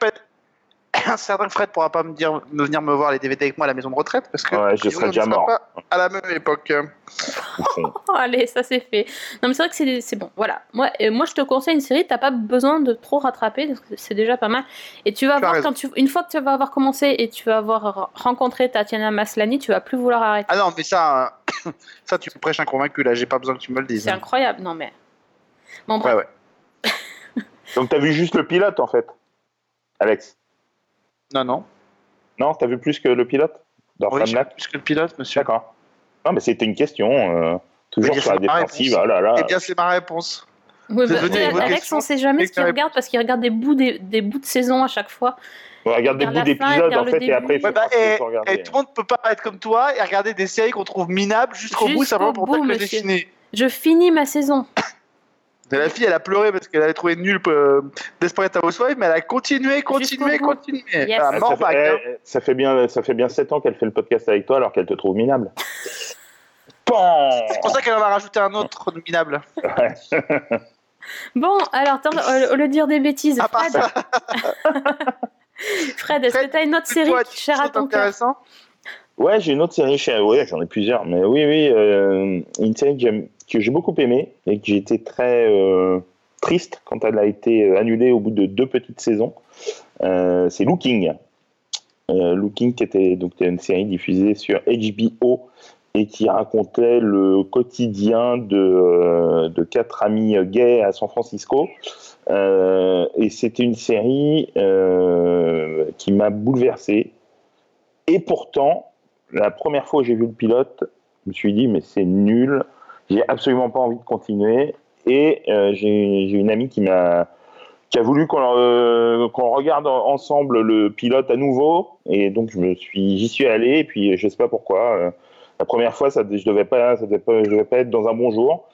certain que Fred pourra pas me dire me venir me voir les DVD avec moi à la maison de retraite parce que Ouais, je ne déjà mort. pas à la même époque. allez, ça c'est fait. Non, mais c'est vrai que c'est bon. Voilà. Moi, euh, moi, je te conseille une série, t'as pas besoin de trop rattraper, parce que c'est déjà pas mal. Et tu vas Tu voir, quand tu, une fois que tu vas avoir commencé et tu vas avoir rencontré Tatiana Maslany, tu vas plus vouloir arrêter. Ah non, mais ça, euh, ça tu me prêches un convaincu là. J'ai pas besoin que tu me le dises. C'est incroyable. Non, mais. Bon, bref. Ouais, ouais. Donc t'as vu juste le pilote en fait, Alex Non, non. Non, t'as vu plus que le pilote Oui, j'ai plus que le pilote, monsieur. D'accord. Non, mais c'était une question. euh, toujours sur la défensive. Oh là là. Eh bien, c'est ma réponse. Ouais, bah, Alex, question. on sait jamais ce qu'il regarde parce qu'il regarde des bouts, des, des bouts de saison à chaque fois. On regarde des bouts d'épisodes en fait, et après, il Ouais, bah, et, et tout le monde peut pas être comme toi et regarder des séries qu'on trouve minables jusqu'au bout simplement pour que dessiner. Je finis ma saison. Et la fille, elle a pleuré parce qu'elle avait trouvé nul euh, Desperate Housewives, mais elle a continué, continué, continué. Yes. Ah, ça, fait, back, eh, ça fait bien, ça fait bien 7 ans qu'elle fait le podcast avec toi alors qu'elle te trouve minable. C'est pour ça qu'elle en a rajouté un autre minable. Bon, alors, attends, au lieu de dire des bêtises, À part Fred, Fred est-ce que t'as une autre série qui tu chère à ton cœur intéressant? Ouais, j'ai une autre série chez. Ouais, j'en ai plusieurs, mais oui, oui, euh, une série que j'aime- que j'ai beaucoup aimée et que été très euh, triste quand elle a été euh, annulée au bout de deux petites saisons. Euh, c'est Looking. Looking, qui était donc une série diffusée sur HBO et qui racontait le quotidien de, de quatre amis gays à San Francisco. Et c'était une série qui m'a bouleversé. Et pourtant, la première fois où j'ai vu le pilote, je me suis dit, mais c'est nul, j'ai absolument pas envie de continuer. Et euh, j'ai une amie qui m'a qui a voulu qu'on euh, regarde en- ensemble le pilote à nouveau. Et donc, je me suis, j'y suis allé. Et puis, je sais pas pourquoi. euh, la première fois, ça, je devais pas, ça devait pas, je devais pas être dans un bon jour.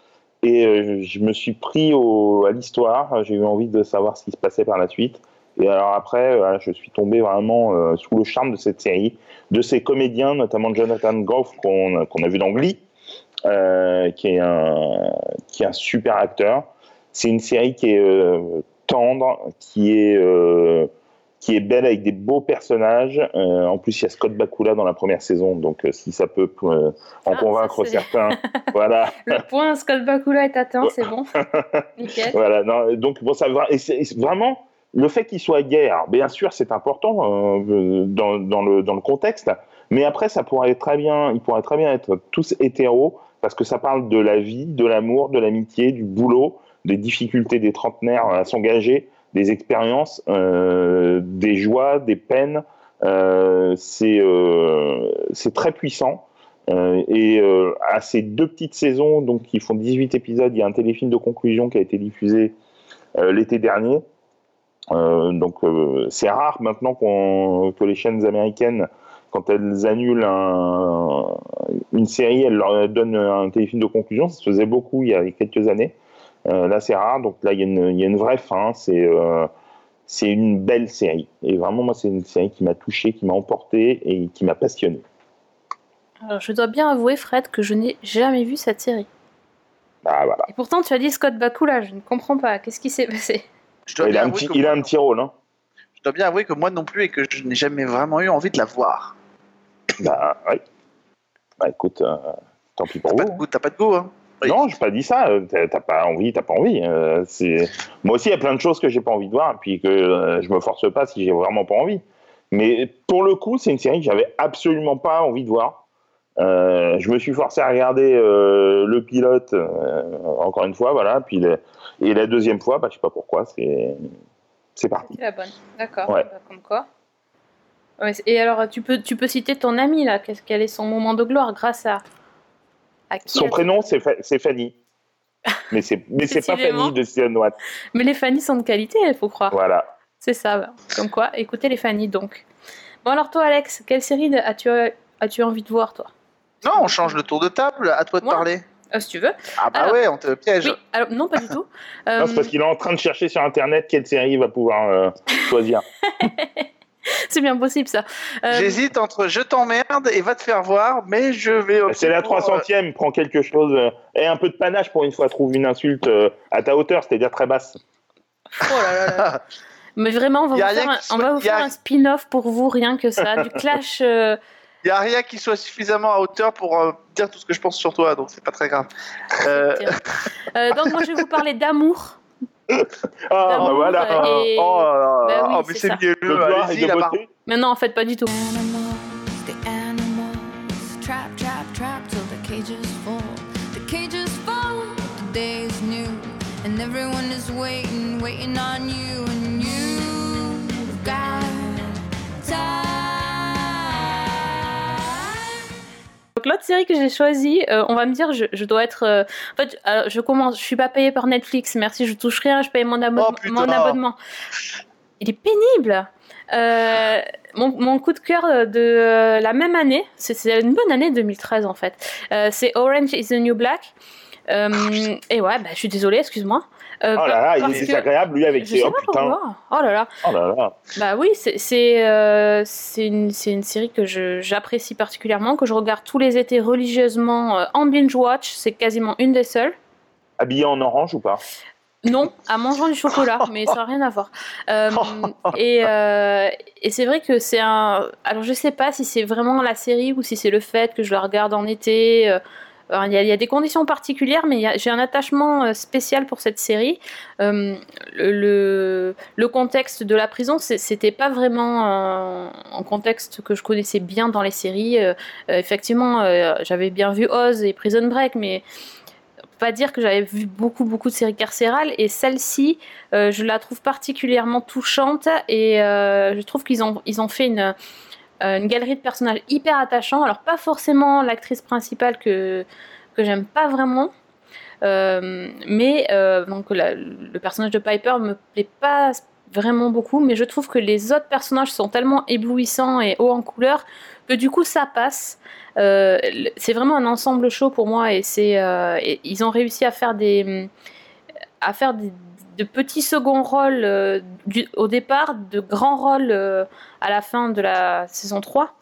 Et euh, je me suis pris à l'histoire. J'ai eu envie de savoir ce qui se passait par la suite. Et alors après, je suis tombé vraiment sous le charme de cette série, de ces comédiens, notamment Jonathan Groff qu'on qu'on a vu dans Glee, euh, qui, est un, qui est un super acteur. C'est une série qui est euh, tendre, qui est, euh, qui est belle avec des beaux personnages. En plus, il y a Scott Bakula dans la première saison, donc si ça peut en Ah, convaincre ça, certains, voilà. Le point Scott Bakula est atteint, c'est bon. Nickel. Voilà, non, donc bon, ça va. Et et vraiment le fait qu'il soit gay. alors, bien sûr, c'est important dans, dans le dans le contexte, mais après, ça pourrait très bien, il pourrait très bien être tous hétéros parce que ça parle de la vie, de l'amour, de l'amitié, du boulot, des difficultés des trentenaires à s'engager, des expériences, euh, des joies, des peines. Euh, c'est euh, très puissant. Euh, et à ces deux petites saisons, donc qui font 18 épisodes, il y a un téléfilm de conclusion qui a été diffusé l'été dernier. Donc c'est rare maintenant que les chaînes américaines, quand elles annulent un- une série, elles leur donnent un téléfilm de conclusion. Ça se faisait beaucoup il y a quelques années. Euh, là c'est rare, donc là il y, a une- il y a une vraie fin. C'est euh, c'est une belle série. Et vraiment moi c'est une série qui m'a touché, qui m'a emporté et qui m'a passionné. Alors, je dois bien avouer, Fred, que je n'ai jamais vu cette série. Bah voilà. Et pourtant, tu as dit Scott Bakula, je ne comprends pas. Qu'est-ce qui s'est passé? Je dois, Il bien a, un avouer petit, que il a moi- un petit rôle, hein. je dois bien avouer que moi non plus et que je n'ai jamais vraiment eu envie de la voir. Bah, oui. Bah, écoute, euh, tant pis pour T'as pas vous. de goût, t'as pas de goût, hein Oui. Non, j'ai pas dit ça. euh, T'as t'as pas envie, t'as pas envie. euh, c'est moi aussi, il y a plein de choses que j'ai pas envie de voir, et puis que euh, je me force pas si j'ai vraiment pas envie. Mais pour le coup, c'est une série que j'avais absolument pas envie de voir. Euh, je me suis forcé à regarder euh, le pilote euh, encore une fois, voilà. Puis le- et la deuxième fois, bah, je sais pas pourquoi, c'est c'est parti. C'est la bonne. D'accord. Ouais. Bah, comme quoi. Ouais, et alors, tu peux, tu peux citer ton ami, là. Qu'est-ce- Quel est son moment de gloire grâce à. À qui Son prénom, c'est Fa- c'est Fanny. Mais c'est mais c'est pas. Fanny de One. Mais les Fanny sont de qualité, il faut croire. Voilà. C'est ça. bah. Comme quoi, écoutez les Fanny, donc. Bon, alors, toi, Alex, quelle série as-tu as envie de voir, toi? Non, on change le tour de table, à toi de Moi parler. Euh, Si tu veux. Ah bah Alors- ouais, on te piège. Oui, alors, non, pas du tout. Euh, Non, c'est parce qu'il est en train de chercher sur Internet quelle série il va pouvoir euh, choisir. c'est bien possible, ça. Euh, J'hésite entre je t'emmerde et va te faire voir, mais je vais. opter C'est la pour, euh, 300e, prends quelque chose. euh, et un peu de panache pour une fois, trouve une insulte à ta hauteur, c'est-à-dire très basse. Oh là là là. Mais vraiment, on va vous faire, un, va vous a- spin-off pour vous, rien que ça. Du clash. euh, Il n'y a rien qui soit suffisamment à hauteur pour euh, dire tout ce que je pense sur toi, donc c'est pas très grave. Euh, euh, donc, moi, je vais vous parler d'amour. Ah, D'amour, bah voilà. euh, et- Oh, là là, Bah oui, oh, mais c'est c'est ça. mieux. De gloire et Allez-y, de la barre. beauté. Mais non, en fait, pas du tout. Animals, the animals, trap, trap, trap till the cages fall. The cages fall, the day is new, and everyone is waiting, waiting on you, and you've got time. Donc, l'autre série que j'ai choisie, euh, on va me dire, je, je dois être. euh, En fait, alors, je commence, je suis pas payée par Netflix, merci, je touche rien, je paye mon, Oh, mon abonnement. Il est pénible. Euh, mon, mon coup de cœur de euh, la même année, c'est- une bonne année 2013 en fait. Euh, c'est Orange is the New Black. Euh, et ouais, bah, je suis désolée, excuse-moi. Euh, Oh là là, il est que- désagréable, lui, avec ses. Oh putain. Oh là là. Oh là là. Bah oui, c'est euh, une, une série que j'apprécie particulièrement, que je regarde tous les étés religieusement euh, en binge watch. C'est quasiment une des seules. Habillé en orange ou pas? Non, à mangeant du chocolat, mais ça n'a rien à voir. Euh, et euh, et c'est vrai que c'est un. Alors je sais pas si c'est vraiment la série ou si c'est le fait que je la regarde en été. Il y, a, des conditions particulières, mais j'ai un attachement euh, spécial pour cette série. Euh, le, contexte de la prison, c'était pas vraiment un, contexte que je connaissais bien dans les séries. Euh, effectivement, j'avais bien vu Oz et Prison Break, mais pas dire que j'avais vu beaucoup beaucoup de séries carcérales et celle-ci je la trouve particulièrement touchante et je trouve qu'ils ont ils ont fait une une galerie de personnages hyper attachants alors pas forcément l'actrice principale que que j'aime pas vraiment euh, mais euh, donc le personnage de Piper me plaît pas vraiment beaucoup, mais je trouve que les autres personnages sont tellement éblouissants et hauts en couleur que du coup ça passe. Euh, c'est vraiment un ensemble chaud pour moi et c'est euh, ils ont réussi à faire des à faire de petits seconds rôles euh, au départ, de grands rôles à la fin de la saison 3.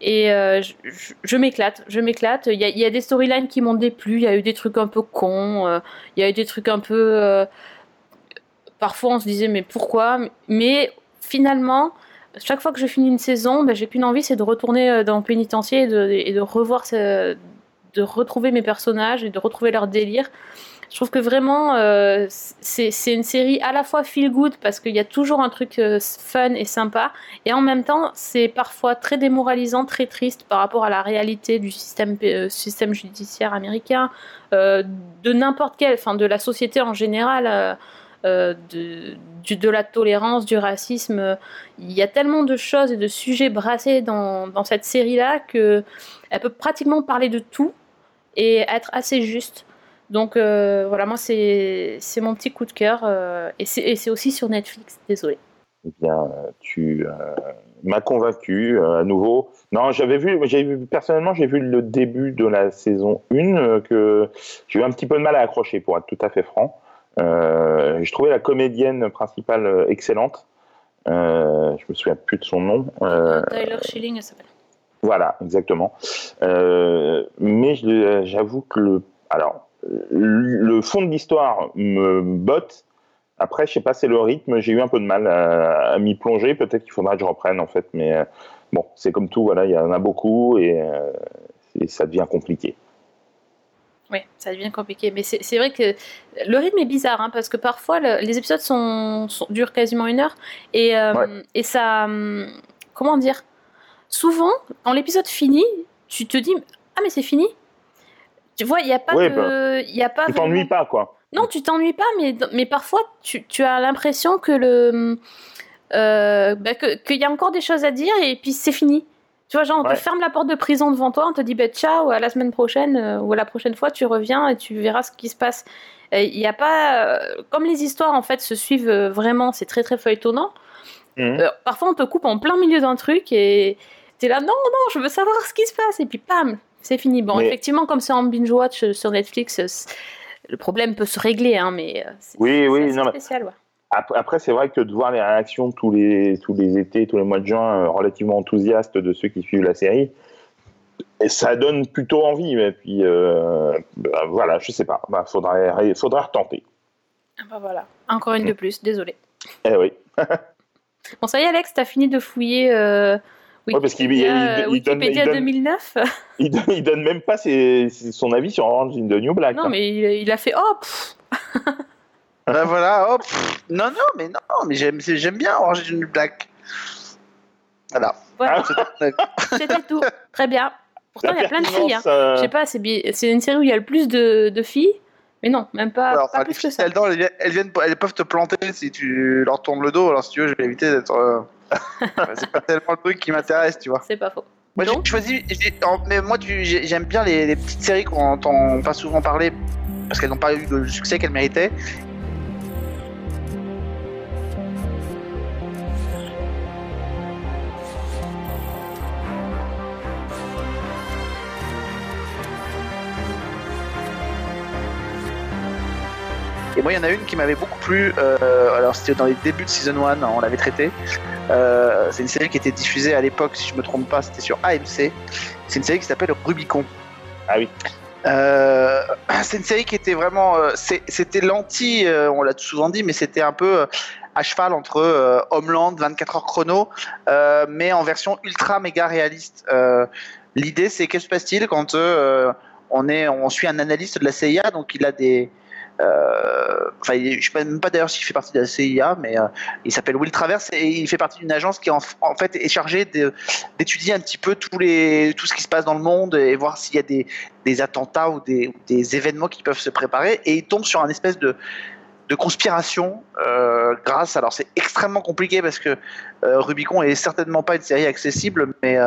Et je, m'éclate, je m'éclate. Il y, a des storylines qui m'ont déplu, il y a eu des trucs un peu cons, il y a eu des trucs un peu parfois on se disait mais pourquoi? Mais finalement, chaque fois que je finis une saison, ben, j'ai qu'une envie, c'est de retourner euh, dans le pénitencier et de, revoir, de retrouver mes personnages et de retrouver leur délire. Je trouve que vraiment, euh, c'est une série à la fois feel good parce qu'il y a toujours un truc euh, fun et sympa, et en même temps, c'est parfois très démoralisant, très triste par rapport à la réalité du système, système judiciaire américain, de n'importe quel, enfin de la société en général. Euh, de, la tolérance, du racisme. Il y a tellement de choses et de sujets brassés dans cette série-là qu'elle peut pratiquement parler de tout et être assez juste. Donc euh, voilà, moi c'est mon petit coup de cœur euh, et c'est aussi sur Netflix, désolé. Eh bien, tu m'as convaincu à nouveau. Non, j'avais vu, vu, personnellement, j'ai vu le début de la saison 1 que j'ai eu un petit peu de mal à accrocher, pour être tout à fait franc. Euh, je trouvais la comédienne principale euh, excellente. Euh, je me souviens plus de son nom. Tyler Schilling, elle s'appelle. Voilà, exactement. mais j'avoue que le, alors, le fond de l'histoire me botte. Après, je sais pas, c'est le rythme. J'ai eu un peu de mal à, m'y plonger. Peut-être qu'il faudra que je reprenne en fait. Mais bon, c'est comme tout. Voilà, il y en a beaucoup et ça devient compliqué. Oui, ça devient compliqué. Mais c'est vrai que le rythme est bizarre, hein, parce que parfois les épisodes sont, durent quasiment une heure. Et, euh, et ça. Hum, comment dire? Souvent, quand l'épisode finit, tu te dis Ah, mais c'est fini Tu vois, il n'y a pas de. Bah, y a pas tu t'ennuies pas, quoi. Non, tu t'ennuies pas, mais, mais parfois, tu, tu as l'impression que le. Euh, bah, qu'il y a encore des choses à dire et puis c'est fini. Tu vois, genre, on te ferme la porte de prison devant toi, on te dit bah, ciao, à la semaine prochaine euh, ou à la prochaine fois, tu reviens et tu verras ce qui se passe. Il n'y a pas. Euh, comme les histoires, en fait, se suivent euh, vraiment, c'est très très feuilletonnant. Mhm. parfois, on te coupe en plein milieu d'un truc et tu es là, non, non, je veux savoir ce qui se passe. Et puis, pam, c'est fini. Bon, effectivement, comme c'est en binge-watch sur Netflix, le problème peut se régler, hein, mais c'est oui, oui, spécial. Ouais. Après, c'est vrai que de voir les réactions tous les, tous les étés, tous les mois de juin, euh, relativement enthousiastes de ceux qui suivent la série, ça donne plutôt envie. Et puis, euh, bah, voilà, je sais pas. Bah, faudrait, faudrait retenter. Ah bah voilà, encore une de plus, désolé. Eh oui. bon, ça y est, Alex, t'as fini de fouiller. Euh, oui, parce qu'il il, il, donne, il 2009. Il donne, il donne même pas ses, son avis sur Orange in the New Black. Non, hein. mais il, a fait oh. Ben voilà, hop. Non, non, mais non, mais j'aime, j'aime bien Orange une Black. Voilà. voilà. C'était tout. Très bien. Pourtant, il y a plein de filles. Hein. Euh, Je sais pas, c'est, c'est une série où il y a le plus de, de filles. Mais non, même pas, alors, pas plus que ça. Elles, elles, viennent, elles, peuvent te planter si tu leur tournes le dos. Alors, si tu veux, je vais éviter d'être. C'est pas tellement le truc qui m'intéresse, tu vois. C'est pas faux. Moi, j'ai choisi. mais moi, j'aime bien les, les, petites séries qu'on entend pas souvent parler parce qu'elles n'ont pas eu le succès qu'elles méritaient. Et moi, il y en a une qui m'avait beaucoup plu. Euh, alors, c'était dans les débuts de Season 1, on l'avait traité. Euh, c'est une série qui était diffusée à l'époque, si je me trompe pas, c'était sur AMC. C'est une série qui s'appelle Rubicon. Ah oui. Euh, c'est une série qui était vraiment. c'était l'anti, on l'a souvent dit, mais c'était un peu à cheval entre Homeland, 24 heures chrono, mais en version ultra méga réaliste. L'idée, c'est qu'est-ce qui se passe-t-il quand on, est, on suit un analyste de la CIA, donc il a des enfin, je ne sais même pas d'ailleurs s'il fait partie de la CIA, mais euh, il s'appelle Will Travers et il fait partie d'une agence qui en, fait est chargée d'étudier un petit peu tout ce qui se passe dans le monde et voir s'il y a des, attentats ou des, événements qui peuvent se préparer. Et il tombe sur un espèce de, de conspiration euh, grâce. Alors c'est extrêmement compliqué parce que Rubicon est certainement pas une série accessible, mais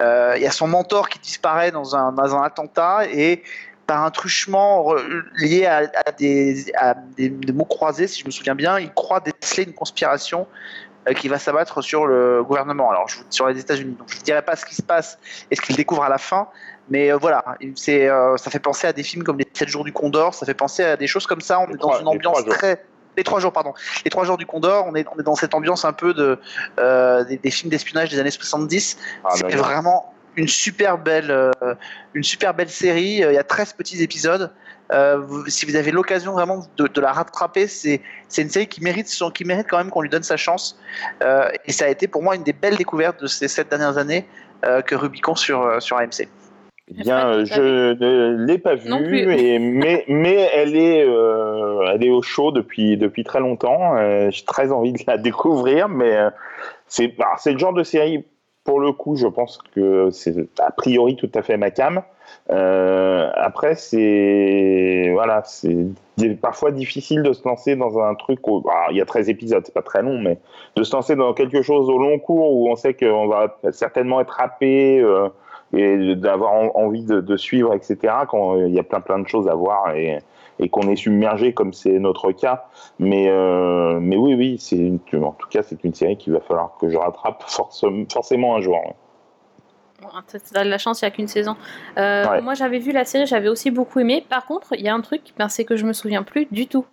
il y a son mentor qui disparaît dans un, dans un attentat et par un truchement lié à, des, des, mots croisés, si je me souviens bien. Il croit déceler une conspiration euh, qui va s'abattre sur le gouvernement. Alors, sur les États-Unis. Donc, je ne dirais pas ce qui se passe et ce qu'il découvre à la fin, mais euh, voilà, c'est, euh, ça fait penser à des films comme Les 7 jours du Condor, ça fait penser à des choses comme ça. On est dans une ambiance très. Les trois jours, pardon. Les trois jours du Condor, on est, on est dans cette ambiance un peu de, des, films d'espionnage des années 70. Ah, c'est vraiment une super belle, une super belle série. Il y a 13 petits épisodes. Euh, si vous avez l'occasion vraiment de, la rattraper, c'est une série qui mérite, qui mérite quand même qu'on lui donne sa chance. Euh, et ça a été pour moi une des belles découvertes de ces sept dernières années euh, que Rubicon sur, sur AMC. Bien, je ne l'ai pas vue, mais, mais elle, est, elle est au chaud depuis, depuis très longtemps. J'ai très envie de la découvrir, mais c'est bah, le genre de série, pour le coup, je pense que c'est a priori tout à fait ma cam. Euh, après, c'est voilà, c'est parfois difficile de se lancer dans un truc. Où, bah, il y a 13 épisodes, c'est pas très long, mais de se lancer dans quelque chose au long cours où on sait qu'on va certainement être happé euh, et d'avoir envie de, suivre, etc. Quand il y a plein plein de choses à voir et, et qu'on est submergé comme c'est notre cas. Mais euh, mais oui, oui, c'est en tout cas c'est une série qu'il va falloir que je rattrape forcément un jour. T'as de la chance, il n'y a qu'une saison. Euh, moi, j'avais vu la série, j'avais aussi beaucoup aimé. Par contre, il y a un truc, ben, c'est que je me souviens plus du tout.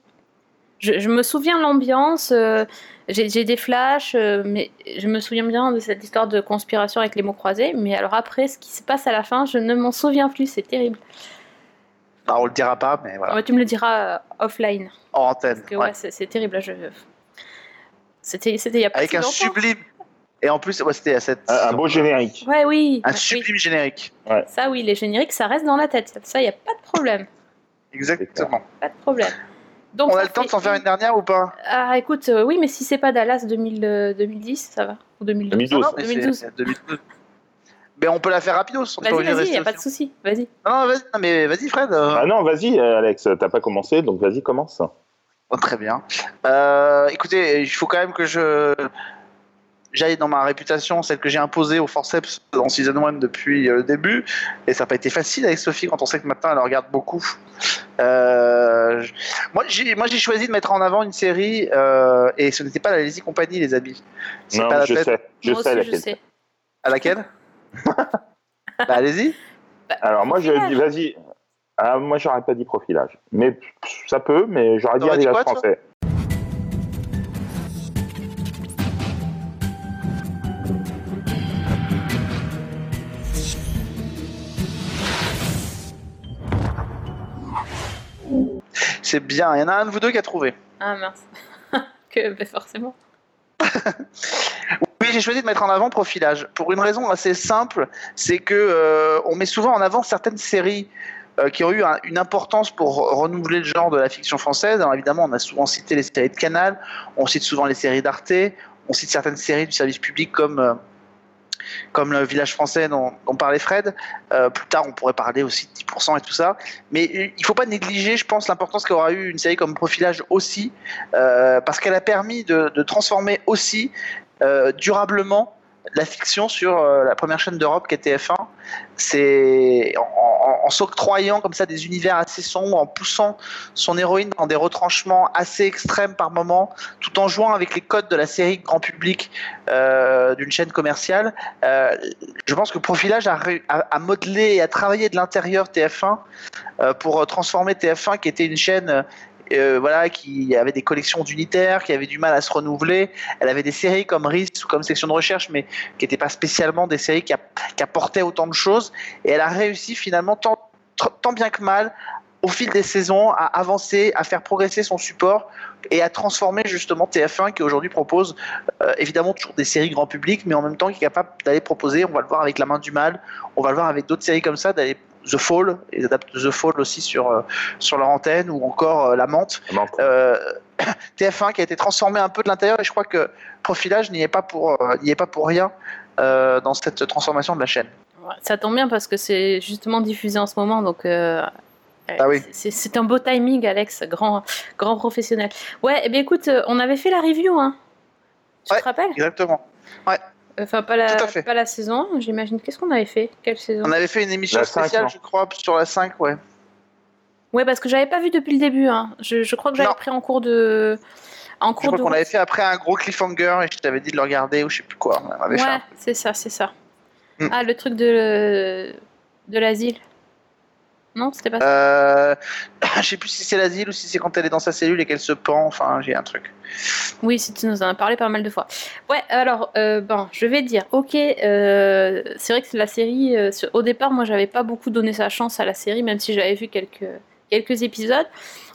Je, me souviens l'ambiance, euh, j'ai des flashs, euh, mais je me souviens bien de cette histoire de conspiration avec les mots croisés. Mais alors après, ce qui se passe à la fin, je ne m'en souviens plus, c'est terrible. On bah, on le dira pas, mais voilà. tu me le diras offline. En antenne. Parce que ouais, c'est terrible. Je... C'était il y a pas Avec un sublime et en plus, c'était à cette. Un, beau générique. Ouais, oui. Un sublime générique. Ça, oui, les génériques, ça reste dans la tête. Ça, il n'y a pas de problème. Exactement. Pas de problème. Donc, On a le temps de s'en faire une dernière ou pas? Ah, écoute, euh, oui, mais si c'est pas Dallas 2000, 2010, euh, ça va. Ou 2012. 2012. 2012. Mais on peut la faire rapido. Vas-y, vas-y, il n'y a pas de souci. Vas-y. Non, vas-y, mais vas-y, Fred. Ah non, vas-y, Alex. T'as pas commencé, donc vas-y, commence. Oh, très bien. Euh, écoutez, il faut quand même que je j'aille dans ma réputation, celle que j'ai imposée au forceps dans Season 1 depuis euh, le début. Et ça n'a pas été facile avec Sophie quand on sait que maintenant elle regarde beaucoup. Euh, moi, j'ai choisi de mettre en avant une série euh, et ce n'était pas la Lazy Company, les amis. Non, pas je sais. Je sais, laquelle. je sais. À laquelle? Allez-y. Bah, Alors, moi, je dis, vas-y. Ah, moi, j'aurais pas dit profilage. Mais ça peut, mais j'aurais dit alliage français. C'est bien. Il y en a un de vous deux qui a trouvé. Ah mince. que ben, forcément. j'ai choisi de mettre en avant Profilage pour une raison assez simple, c'est que euh, on met souvent en avant certaines séries euh, qui ont eu une importance pour renouveler le genre de la fiction française. Alors évidemment, on a souvent cité les séries de Canal, on cite souvent les séries d'Arte, on cite certaines séries du service public comme euh, comme le village français dont, parlait Fred. Plus tard, on pourrait parler aussi de 10% et tout ça. Mais il ne faut pas négliger, je pense, l'importance qu'aura eu une série comme Profilage aussi, parce qu'elle a permis de, transformer aussi durablement la fiction sur la première chaîne d'Europe qui est TF1. C'est en, s'octroyant comme ça des univers assez sombres, en poussant son héroïne dans des retranchements assez extrêmes par moment, tout en jouant avec les codes de la série grand public euh, d'une chaîne commerciale. Euh, je pense que Profilage a, a, modelé et a travaillé de l'intérieur TF1 euh, pour transformer TF1 qui était une chaîne euh, voilà, qui avait des collections d'unitaires, qui avait du mal à se renouveler. Elle avait des séries comme RIS ou comme Section de Recherche, mais qui n'étaient pas spécialement des séries qui, apportaient autant de choses. Et elle a réussi finalement tant, bien que mal au fil des saisons à avancer, à faire progresser son support et à transformer justement TF1 qui aujourd'hui propose euh, évidemment toujours des séries grand public mais en même temps qui est capable d'aller proposer, on va le voir avec La Main du Mal, on va le voir avec d'autres séries comme ça, d'aller The Fall, ils adaptent The Fall aussi sur, euh, sur leur antenne, ou encore euh, La. Euh, TF1 qui a été transformé un peu de l'intérieur, et je crois que Profilage n'y est, pas pour, n'y est pas pour rien dans cette transformation de la chaîne. Ça tombe bien parce que c'est justement diffusé en ce moment, donc ah oui. c'est un beau timing, Alex, grand, grand professionnel. Ouais, eh bien, écoute, on avait fait la review, hein. Tu te rappelles? Exactement. Ouais. Enfin, pas la, pas la saison, j'imagine. Qu'est-ce qu'on avait fait? Quelle saison? On avait fait une émission spéciale, je crois, sur la 5, ouais. Ouais, parce que j'avais pas vu depuis le début. Hein. Je, je, crois que j'avais pris en cours de. En cours je crois qu'on l'avait fait après un gros cliffhanger et je t'avais dit de le regarder ou je sais plus quoi. Ouais, c'est ça, c'est ça. Hmm. Ah, le truc de, de l'asile. Non, c'était pas ça. Euh... je sais plus si c'est l'asile ou si c'est quand elle est dans sa cellule et qu'elle se pend. Enfin, j'ai un truc. Oui, si tu nous en as parlé pas mal de fois. Ouais, alors, euh, bon, je vais dire, ok, euh, c'est vrai que la série, euh, au départ, moi, j'avais pas beaucoup donné sa chance à la série, même si j'avais vu quelques, quelques épisodes.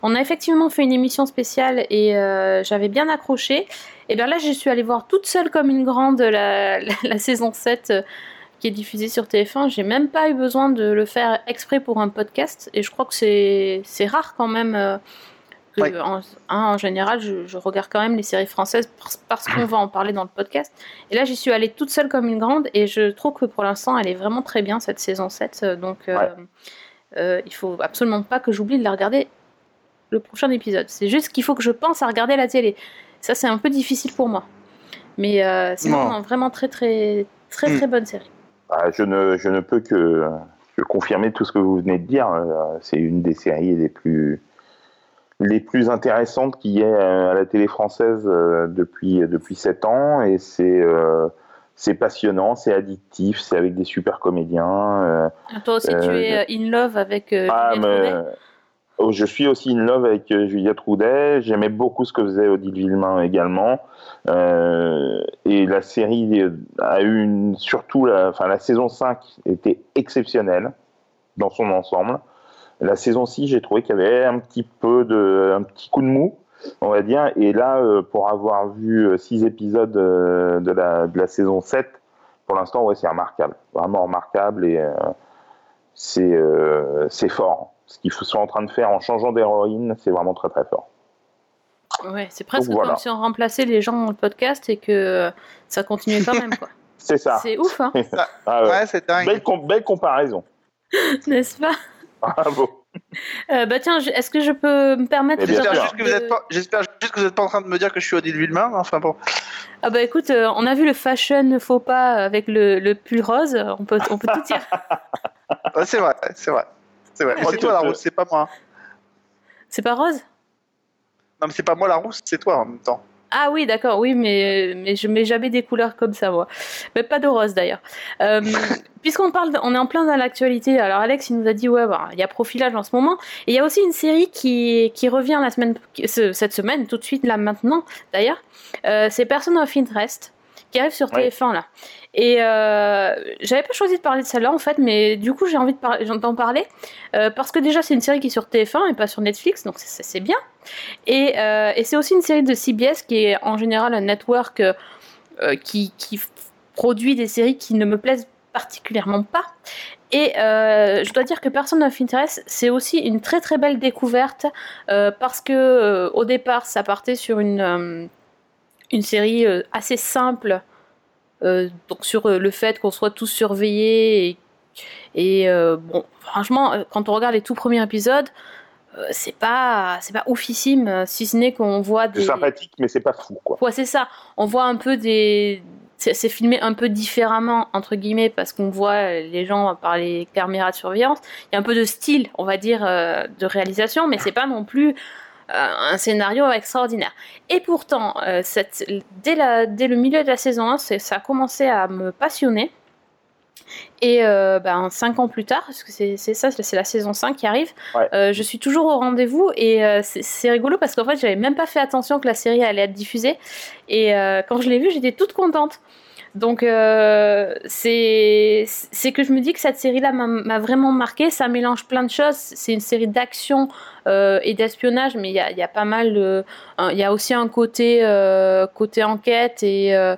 On a effectivement fait une émission spéciale et j'avais bien accroché. Et bien là, je suis allée voir toute seule comme une grande la, la saison 7 qui est diffusé sur TF1. J'ai même pas eu besoin de le faire exprès pour un podcast. Et je crois que c'est rare quand même. Euh, en, général, je, regarde quand même les séries françaises parce, qu'on va en parler dans le podcast. Et là, j'y suis allée toute seule comme une grande. Et je trouve que pour l'instant, elle est vraiment très bien cette saison 7. Euh, donc, euh, euh, il faut absolument pas que j'oublie de la regarder le prochain épisode. C'est juste qu'il faut que je pense à regarder la télé. Ça, c'est un peu difficile pour moi. Mais c'est vraiment, vraiment très, très, très, très, mm. bonne série. Bah, je, ne, je ne peux que, confirmer tout ce que vous venez de dire. Euh, c'est une des séries les plus, les plus intéressantes qu'il y ait à la télé française euh, depuis, depuis 7 ans. Et c'est euh, c'est passionnant, c'est addictif, c'est avec des super comédiens. Toi aussi, tu es in love avec ah, Oh, je suis aussi in love avec euh, Juliette Roudet. J'aimais beaucoup ce que faisait Odile Villemain également. Euh, et la série a eu surtout la, enfin, la saison 5 était exceptionnelle dans son ensemble. La saison 6, j'ai trouvé qu'il y avait un petit peu de, un petit coup de mou, on va dire. Et là, euh, pour avoir vu six épisodes de la, saison 7, pour l'instant, c'est remarquable. Vraiment remarquable et c'est fort ce qu'ils sont en train de faire en changeant d'héroïne, c'est vraiment très très fort. Ouais, c'est presque comme si on remplaçait les gens dans le podcast et que ça continuait quand même, quoi. c'est ça. C'est ouf, hein ah ouais, c'est dingue. Belle, comparaison. N'est-ce pas? Bravo. Euh, bah tiens, est-ce que je peux me permettre J'espère juste, que vous n'êtes pas, juste que vous n'êtes pas en train de me dire que je suis Odile Villemain. Enfin bon. Ah bah écoute, euh, on a vu le fashion faux pas avec le, le pull rose. On peut, on peut tout dire. c'est vrai, c'est vrai. C'est vrai. c'est toi la rousse, c'est pas moi. C'est pas Rose? Non, mais c'est pas moi la rousse, c'est toi en même temps. Ah oui, d'accord, oui, mais, mais je mets jamais des couleurs comme ça, moi. Mais pas de rose d'ailleurs. Euh, puisqu'on parle, on est en plein dans l'actualité. Alors Alex, il nous a dit, ouais, bah, il y a profilage en ce moment. Et il y a aussi une série qui, qui revient la semaine, cette semaine, tout de suite, là, maintenant, d'ailleurs. Euh, c'est Person of Interest, qui arrive sur TF1, là. Et euh, j'avais pas choisi de parler de celle-là en fait, mais du coup j'ai envie d'en parler euh, parce que déjà c'est une série qui est sur TF1 et pas sur Netflix, donc c'est bien. Et, euh, et c'est aussi une série de CBS qui est en général un network qui, qui, produit des séries qui ne me plaisent particulièrement pas. Et je dois dire que Person of Interest, c'est aussi une très très belle découverte parce que au départ, ça partait sur une, une série assez simple euh, donc sur euh, le fait qu'on soit tous surveillés et, et euh, bon, franchement, quand on regarde les tout premiers épisodes, c'est pas c'est pas oufissime si ce n'est qu'on voit des c'est sympathique mais c'est pas fou quoi. Ouais c'est ça. On voit un peu des c'est filmé un peu différemment entre guillemets parce qu'on voit les gens par les caméras de surveillance. Il y a un peu de style on va dire de réalisation mais c'est pas non plus un scénario extraordinaire. Et pourtant, euh, cette, dès, la, dès, le milieu de la saison 1, ça a commencé à me passionner. Et euh, ben, cinq ans plus tard, parce que c'est ça, c'est la saison 5 qui arrive, euh, je suis toujours au rendez-vous et c'est rigolo parce qu'en fait, j'avais même pas fait attention que la série allait être diffusée. Et quand je l'ai vue, j'étais toute contente. Donc euh, c'est que je me dis que cette série-là m'a vraiment marqué. Ça mélange plein de choses. C'est une série d'action euh, et d'espionnage, mais il y a, y a, pas mal. Il y a aussi un côté, euh, côté enquête et euh,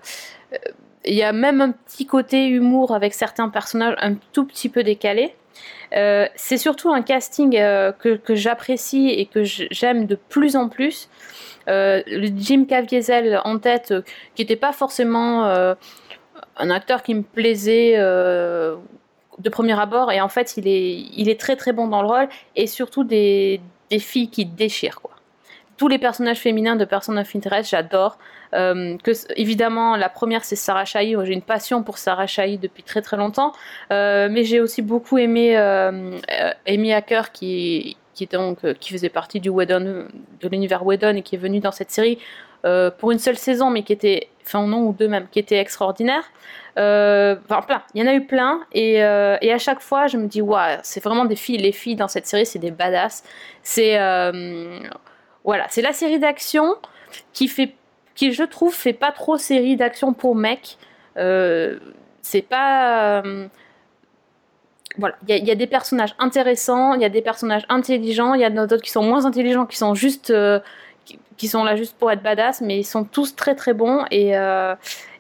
il y a même un petit côté humour avec certains personnages un tout petit peu décalés. Euh, c'est surtout un casting que, j'apprécie et que j'aime de plus en plus. Le Jim Caviezel en tête, qui n'était pas forcément un acteur qui me plaisait euh, de premier abord et en fait il est, il est très très bon dans le rôle et surtout des, des filles qui déchirent quoi. Tous les personnages féminins de Person of Interest, j'adore. Euh, que évidemment, la première c'est Sarah Chahi. J'ai une passion pour Sarah Chahi depuis très très longtemps, euh, mais j'ai aussi beaucoup aimé Amy Hacker qui qui, donc, qui faisait partie du Whedon, de l'univers Whedon et qui est venu dans cette série pour une seule saison, mais qui était, enfin non ou deux même, qui était extraordinaire. enfin plein, il y en a eu plein et, et à chaque fois je me dis ouais, c'est vraiment des filles, les filles dans cette série c'est des badass. C'est voilà, c'est la série d'action qui fait, qui je trouve fait pas trop série d'action pour mecs. Euh, c'est pas euh, voilà, il y, a des personnages intéressants, il y a des personnages intelligents, il y a d'autres qui sont moins intelligents, qui sont juste, euh, qui, sont là juste pour être badass, mais ils sont tous très très bons et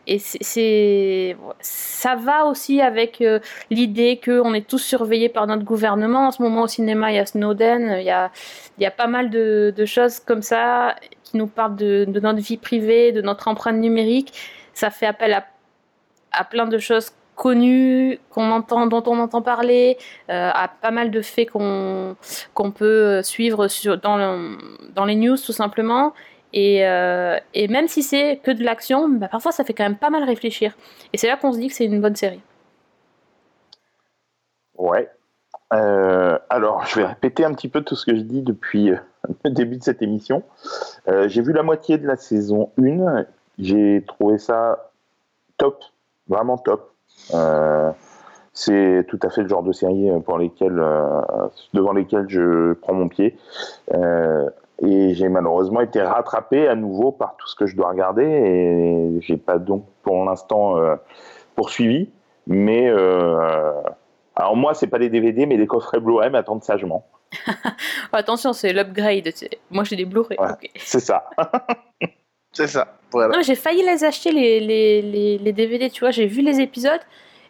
et c'est ça va aussi avec euh, l'idée qu'on est tous surveillés par notre gouvernement. En ce moment au cinéma, il y a Snowden, il y a, il y a pas mal de, de choses comme ça qui nous parlent de, de, notre vie privée, de notre empreinte numérique. Ça fait appel à, à plein de choses connues qu'on entend, dont on entend parler, euh, à pas mal de faits qu'on qu'on peut suivre sur, dans, dans les news tout simplement. Euh, et, même si c'est que de l'action, bah, parfois ça fait quand même pas mal réfléchir. Et c'est là qu'on se dit que c'est une bonne série. Ouais. Euh, alors, je vais répéter un petit peu tout ce que je dis depuis euh, le début de cette émission. j'ai vu la moitié de la saison 1. J'ai trouvé ça top, vraiment top. C'est tout à fait le genre de série pour lesquelles, devant lesquelles je prends mon pied. Et j'ai malheureusement été rattrapé à nouveau par tout ce que je dois regarder et j'ai pas donc pour l'instant euh, poursuivi. Mais euh, alors moi, c'est pas des DVD, mais des coffrets Blu-ray m'attendent sagement. Attention, c'est l'upgrade. Moi, j'ai des Blu-ray. C'est ça. c'est ça. j'ai failli les acheter les, les, les, DVD. Tu vois, j'ai vu les épisodes.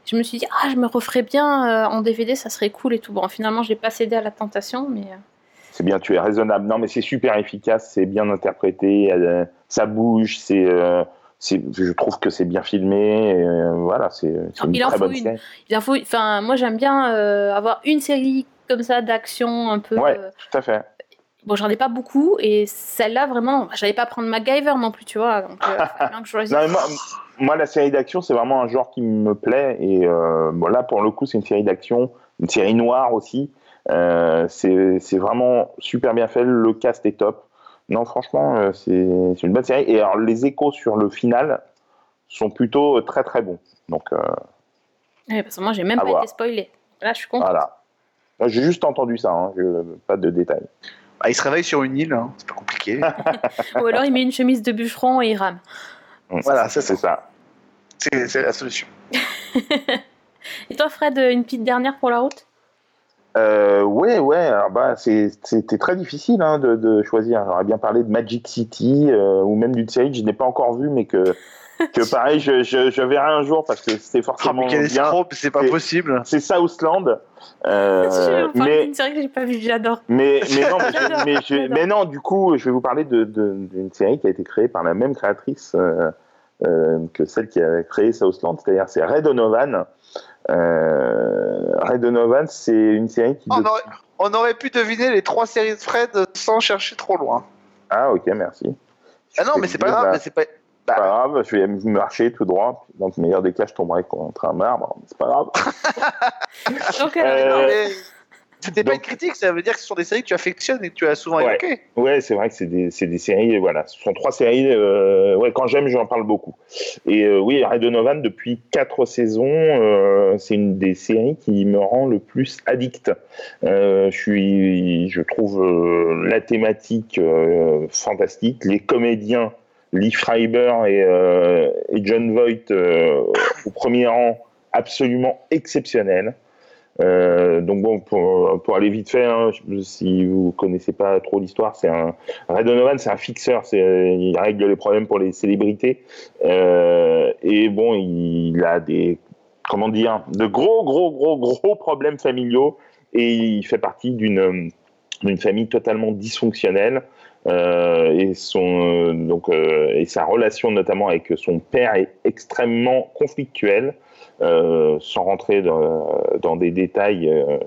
Je me suis dit, ah, je me referais bien euh, en DVD, ça serait cool et tout. Bon, finalement, j'ai pas cédé à la tentation, mais c'est bien, tu es raisonnable. Non, mais c'est super efficace, c'est bien interprété, ça bouge, c'est. Euh, je trouve que c'est bien filmé. Euh, voilà, c'est une très bonne série. Il en faut, enfin, moi j'aime bien euh, avoir une série comme ça d'action un peu. Ouais, tout à fait. Bon, j'en ai pas beaucoup et celle-là vraiment, j'allais pas prendre MacGyver non plus, tu vois. Donc, bien que je non, moi, moi, la série d'action, c'est vraiment un genre qui me plaît et bon, là, pour le coup, c'est une série d'action, une série noire aussi. Euh, c'est vraiment super bien fait, le cast est top. Non, franchement, euh, c'est une bonne série. Et alors, les échos sur le final sont plutôt très très bons. Donc, euh, parce que moi, j'ai même pas été spoilé. Là, je suis content. Voilà. J'ai juste entendu ça, hein, pas de détails. Ah, il se réveille sur une île, hein. c'est pas compliqué. Ou alors il met une chemise de bûcheron et il rame. Voilà, c'est ça. C'est la solution. et toi, Fred, une petite dernière pour la route? Euh, ouais, ouais. bah, c'était très difficile hein, de, de, choisir. J'aurais bien parlé de Magic City euh, ou même d'une série que je n'ai pas encore vue, mais que, que pareil, je, je, je, verrai un jour parce que c'est forcément oh. C'est pas possible. C'est Southland. Euh, mais une série que j'ai pas vue, j'adore. Mais, mais, non, mais, mais, non, du coup, je vais vous parler d'une de, série qui a été créée par la même créatrice euh, euh que celle qui a créé Southland, c'est-à-dire c'est Red Donovan. Euh, Red Donovan, c'est une série qui. On, aurait, pu deviner les trois séries de Fred sans chercher trop loin. Ah, ok, merci. Ah non, mais c'est pas grave. Bah, c'est pas... Bah. grave, je vais marcher tout droit. Dans le meilleur des cas, je tomberai contre un marbre. C'est pas grave. Donc, euh, c'était pas une critique, ça veut dire que ce sont des séries que tu affectionnes et que tu as souvent ouais. évoquées. Ouais, c'est vrai que c'est des, des, séries, voilà, ce sont trois séries, euh, ouais, quand j'aime, j'en parle beaucoup. Et euh, oui, Red Donovan, depuis quatre saisons, euh, c'est une des séries qui me rend le plus addict. je suis, je trouve la thématique fantastique, les comédiens, Lee Freiber et, et John Voight au premier rang, absolument exceptionnels. Euh, donc bon, pour, aller vite fait, hein, si vous connaissez pas trop l'histoire, c'est un Red Donovan, c'est un fixeur, il règle les problèmes pour les célébrités. Euh, et bon, il a des comment dire, de gros gros gros gros problèmes familiaux et il fait partie d'une d'une famille totalement dysfonctionnelle. Euh, et son donc et sa relation notamment avec son père est extrêmement conflictuelle. Euh, sans rentrer dans, des détails euh,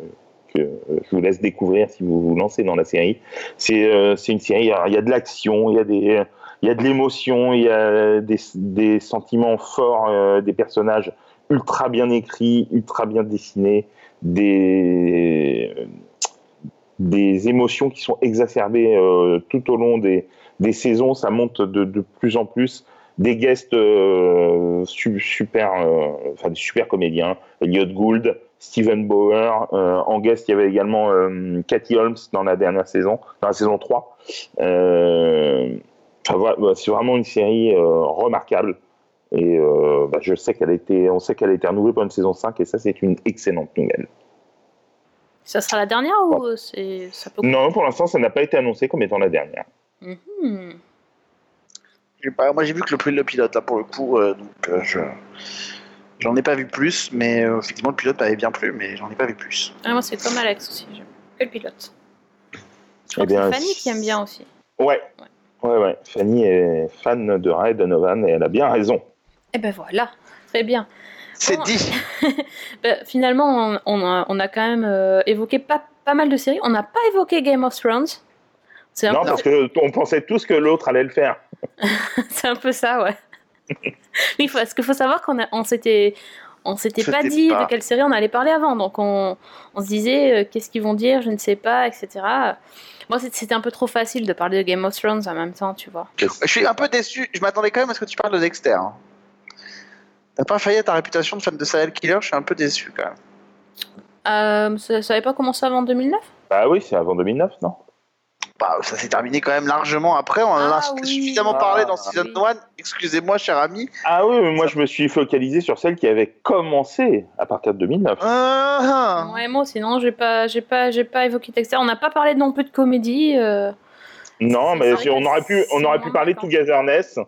que je vous laisse découvrir si vous vous lancez dans la série. C'est euh, une série, il y a de l'action, il y a il y a de l'émotion, il y a des, des sentiments forts, des personnages ultra bien écrits, ultra bien dessinés, des des émotions qui sont exacerbées euh, tout au long des, saisons. Ça monte de, plus en plus. Des guests euh, super, euh, enfin des super comédiens. Elliot Gould, Steven Bauer. en guest, il y avait également Cathy Holmes dans la dernière saison, dans la saison 3. Bah, c'est vraiment une série remarquable. Et bah, je sais qu'elle été, on sait qu'elle a été renouvelée pour une saison 5 et ça c'est une excellente nouvelle. Ça sera la dernière ou c'est ça peut... Non, pour l'instant, ça n'a pas été annoncé comme étant la dernière. Mhm. moi, j'ai vu que le, le pilote, là, pour le coup, euh, donc euh, je. J'en ai pas vu plus, mais euh, effectivement, le pilote m'avait bien plu, mais j'en ai pas vu plus. Ah, moi, c'est comme Alex aussi, j'aime que le pilote. Je crois eh que c'est Fanny qui aime bien aussi. Ouais. ouais. Ouais, ouais. Fanny est fan de Ray Donovan et elle a bien raison. Eh ben voilà, très bien. C'est dit. Bah, finalement, on, a, quand même euh, évoqué pas, pas mal de séries. On n'a pas évoqué Game of Thrones. Non, parce qu'on pensait tous que l'autre allait le faire. c'est un peu ça, ouais. oui, parce qu'il faut savoir qu'on on s'était on s'était pas dit de quelle série on allait parler avant, donc on, on se disait euh, qu'est-ce qu'ils vont dire, je ne sais pas, etc. Moi, c'était un peu trop facile de parler de Game of Thrones en même temps, tu vois. Je suis un peu déçu. Je m'attendais quand même à ce que tu parles de Dexter. Hein. T'as pas failli à ta réputation de fan de serial killer, je suis un peu déçu quand même. Euh, ça n'avait pas commencé avant 2009 Bah oui, c'est avant 2009, non? Bah, ça s'est terminé quand même largement après. On en a ah suffisamment parlé dans ah, Season 1. Excusez-moi, cher ami. Ah oui, mais moi je me suis focalisé sur celle qui avait commencé à partir de 2009. Ah. Ouais, moi sinon, j'ai pas, j'ai pas, j'ai pas évoqué Dexter. On n'a pas parlé non plus de comédie. Euh. Non, mais on aurait pu, on aurait pu parler de Togetherness.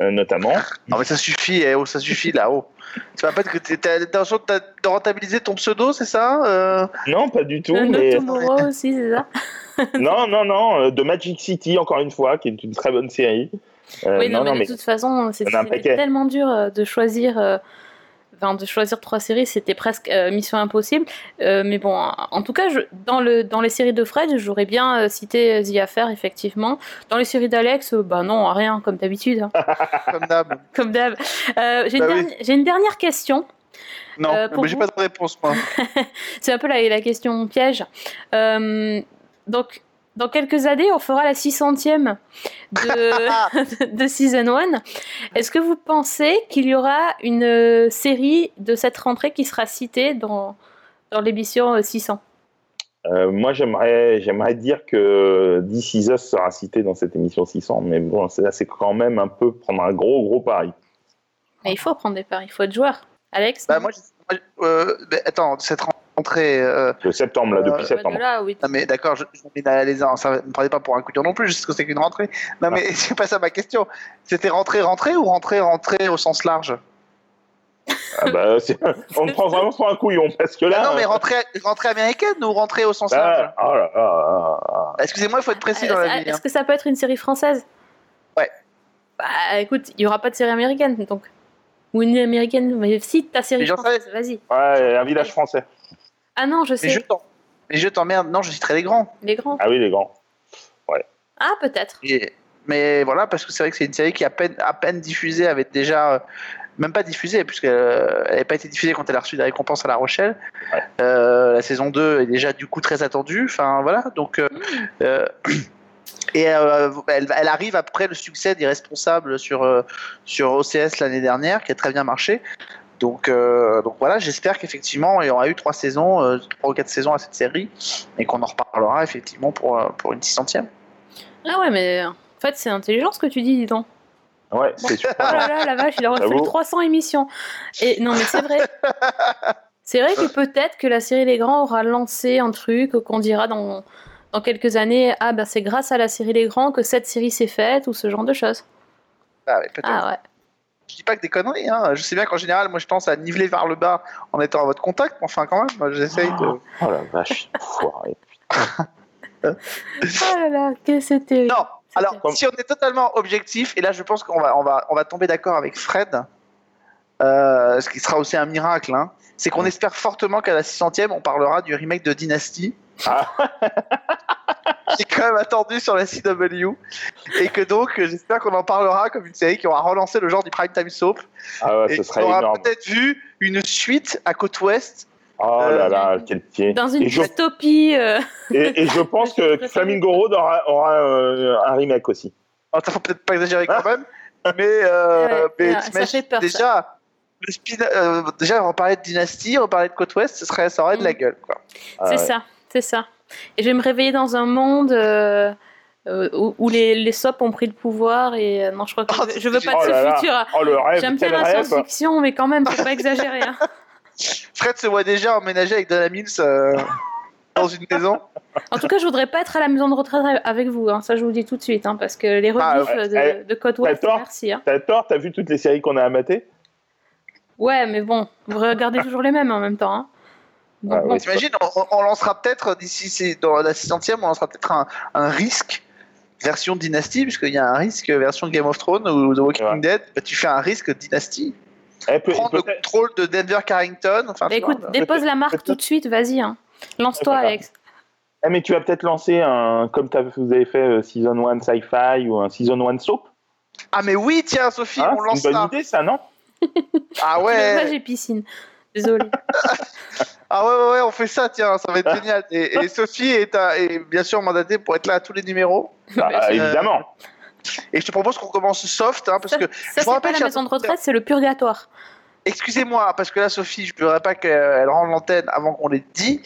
Euh, notamment. Non mais ça suffit, eh, oh, ça suffit là-haut. Tu vas pas que tu as l'intention de rentabiliser ton pseudo, c'est ça euh Non, pas du tout. mais... aussi, c'est ça Non, non, non, euh, de Magic City, encore une fois, qui est une très bonne série. oui, non, mais de toute façon, c'est tellement dur de choisir de choisir trois séries, c'était presque euh, mission impossible. Euh, mais bon, en tout cas, je, dans, le, dans les séries de Fred, j'aurais bien euh, cité The Affair, effectivement. Dans les séries d'Alex, bah non, rien, comme d'habitude. Hein. comme d'hab. Comme d'hab. J'ai une, bah une, dernière question. Non, mais j'ai pas de réponse, moi. C'est un peu la, la question piège. donc, dans quelques années, on fera la 600e de, de Season 1. Est-ce que vous pensez qu'il y aura une euh, série de cette rentrée qui sera citée dans, dans l'émission 600 euh, euh, moi, j'aimerais, j'aimerais dire que This Is Us sera cité dans cette émission 600, mais bon, c'est, c'est quand même un peu prendre un gros, gros pari. Mais il faut prendre des paris, il faut être joueur. Alex bah, moi, attends, cette rentrée rentrée. Euh, de septembre, là, depuis euh, septembre. oui. Non, mais d'accord, je, les ça ne parlait pas pour un coup de non plus, je sais ce que c'est qu'une rentrée. Non, mais c'est pas ça ma question. C'était rentrée, rentrée ou rentrée, rentrée au sens large? Ah bah, on me prend vraiment pour un couillon parce que là. Ah non, mais rentrée, rentrée américaine ou rentrée au sens large? oh là, là, Excusez-moi, il faut être précis dans la vie. Est-ce hein. que ça peut être une série française? Ouais. Bah écoute, il n'y aura pas de série américaine donc. Ou une américaine, mais si ta série française, vas-y. Ouais, un village français. Ah non, je sais. Les jeux t'emmerdent. Non, je citerai les grands. Les grands. Ah oui, les grands. Ouais. Ah, peut-être. Mais voilà, parce que c'est vrai que c'est une série qui, à peine, à peine diffusée, avait déjà. Euh, même pas diffusée, puisqu'elle n'avait pas été diffusée quand elle a reçu des récompenses à La Rochelle. Euh, la saison 2 est déjà du coup très attendue. Enfin, voilà. Donc. Euh, mm. et elle, elle, arrive après le succès des responsables sur, sur OCS l'année dernière, qui a très bien marché. Donc, euh, donc voilà, j'espère qu'effectivement il y aura eu trois saisons, euh, trois ou quatre saisons à cette série, et qu'on en reparlera effectivement pour, euh, pour une 600 Ah ouais, mais en fait c'est intelligent ce que tu dis, dis donc. Ouais, c'est super. Oh là là, la vache, il aura fallu 300 émissions. Et non, mais c'est vrai. c'est vrai que peut-être que la série Les Grands aura lancé un truc qu'on dira dans, dans quelques années, ah ben c'est grâce à la série Les Grands que cette série s'est faite, ou ce genre de choses. Ah, ouais, peut-être. Ah ouais je dis pas que des conneries. Hein. Je sais bien qu'en général, moi, je pense à niveler vers le bas en étant à votre contact, mais enfin, quand même, j'essaye de. Oh la vache, foiré. oh là là, que c'était. Non, alors, si on est totalement objectif, et là, je pense qu'on va, on va, on va tomber d'accord avec Fred, euh, ce qui sera aussi un miracle, hein, c'est qu'on espère fortement qu'à la 600e, on parlera du remake de Dynasty. Ah. qui est quand même attendu sur la CW et que donc j'espère qu'on en parlera comme une série qui aura relancé le genre du prime time soap ah ouais, et ce on aura peut-être vu une suite à côte ouest Oh Euh, là là, quel pied. Dans une je, dystopie. euh, et, et je pense que Flamingo Road aura, aura euh, un remake aussi. Oh, ça faut peut-être pas exagérer quand même, mais, euh, Ouais, mais ouais, ça t'imagines, fait peur, ça. déjà, le spin- euh, déjà reparler de Dynasty, reparler de Côte Ouest, ce serait, ça aurait de la Mm. gueule. Quoi. Ah c'est ouais. ça, c'est ça. Et je vais me réveiller dans un monde euh, euh, où, où les, les SOP ont pris le pouvoir et euh, non, je crois que Oh, je, je veux pas de oh ce là futur. Oh J'aime bien la science-fiction, mais quand même, faut pas exagérer. hein. Fred se voit déjà emménager avec Dana Mills euh, dans une maison. En tout cas, je voudrais pas être à la maison de retraite avec vous. hein. Ça, je vous le dis tout de suite, hein, parce que les rediffs Ah, ouais. de, Eh, de Côte Ouest, merci. T'as tort, t'as vu toutes les séries qu'on a amatées? Ouais, mais bon, vous regardez toujours les mêmes en même temps. Donc, Ah, oui. T'imagines, on, on lancera peut-être, d'ici c'est dans la 600 on lancera peut-être un, un risque version Dynasty, puisqu'il y a un risque version Game of Thrones ou The Walking Ouais. Dead. Bah, tu fais un risque Dynasty. Eh, peut- Prendre le contrôle de Denver Carrington. Enfin, Bah, vois, écoute, dépose la marque tout de suite, vas-y. hein. Lance-toi, Ouais. Alex. Eh, mais tu vas peut-être lancer un, comme t'as- vous avez fait euh, Season 1 Sci-Fi ou un Season 1 Soap. Ah, mais oui, tiens, Sophie, Hein, on c'est lance une bonne ça. idée, ça, non? Ah Ouais. ouais. j'ai piscine. Désolée. Ah ouais, ouais, ouais, on fait ça, tiens, ça va être génial. Et, et Sophie est, à- est bien sûr mandatée pour être là à tous les numéros. Bah, sûr. Évidemment. Et je te propose qu'on commence soft, hein, parce Ça, que, ça, je pas rappelle, la maison de retraite, c'est le purgatoire. excusez-moi, parce que là, Sophie, je ne voudrais pas qu'elle rende l'antenne avant qu'on l'ait dit.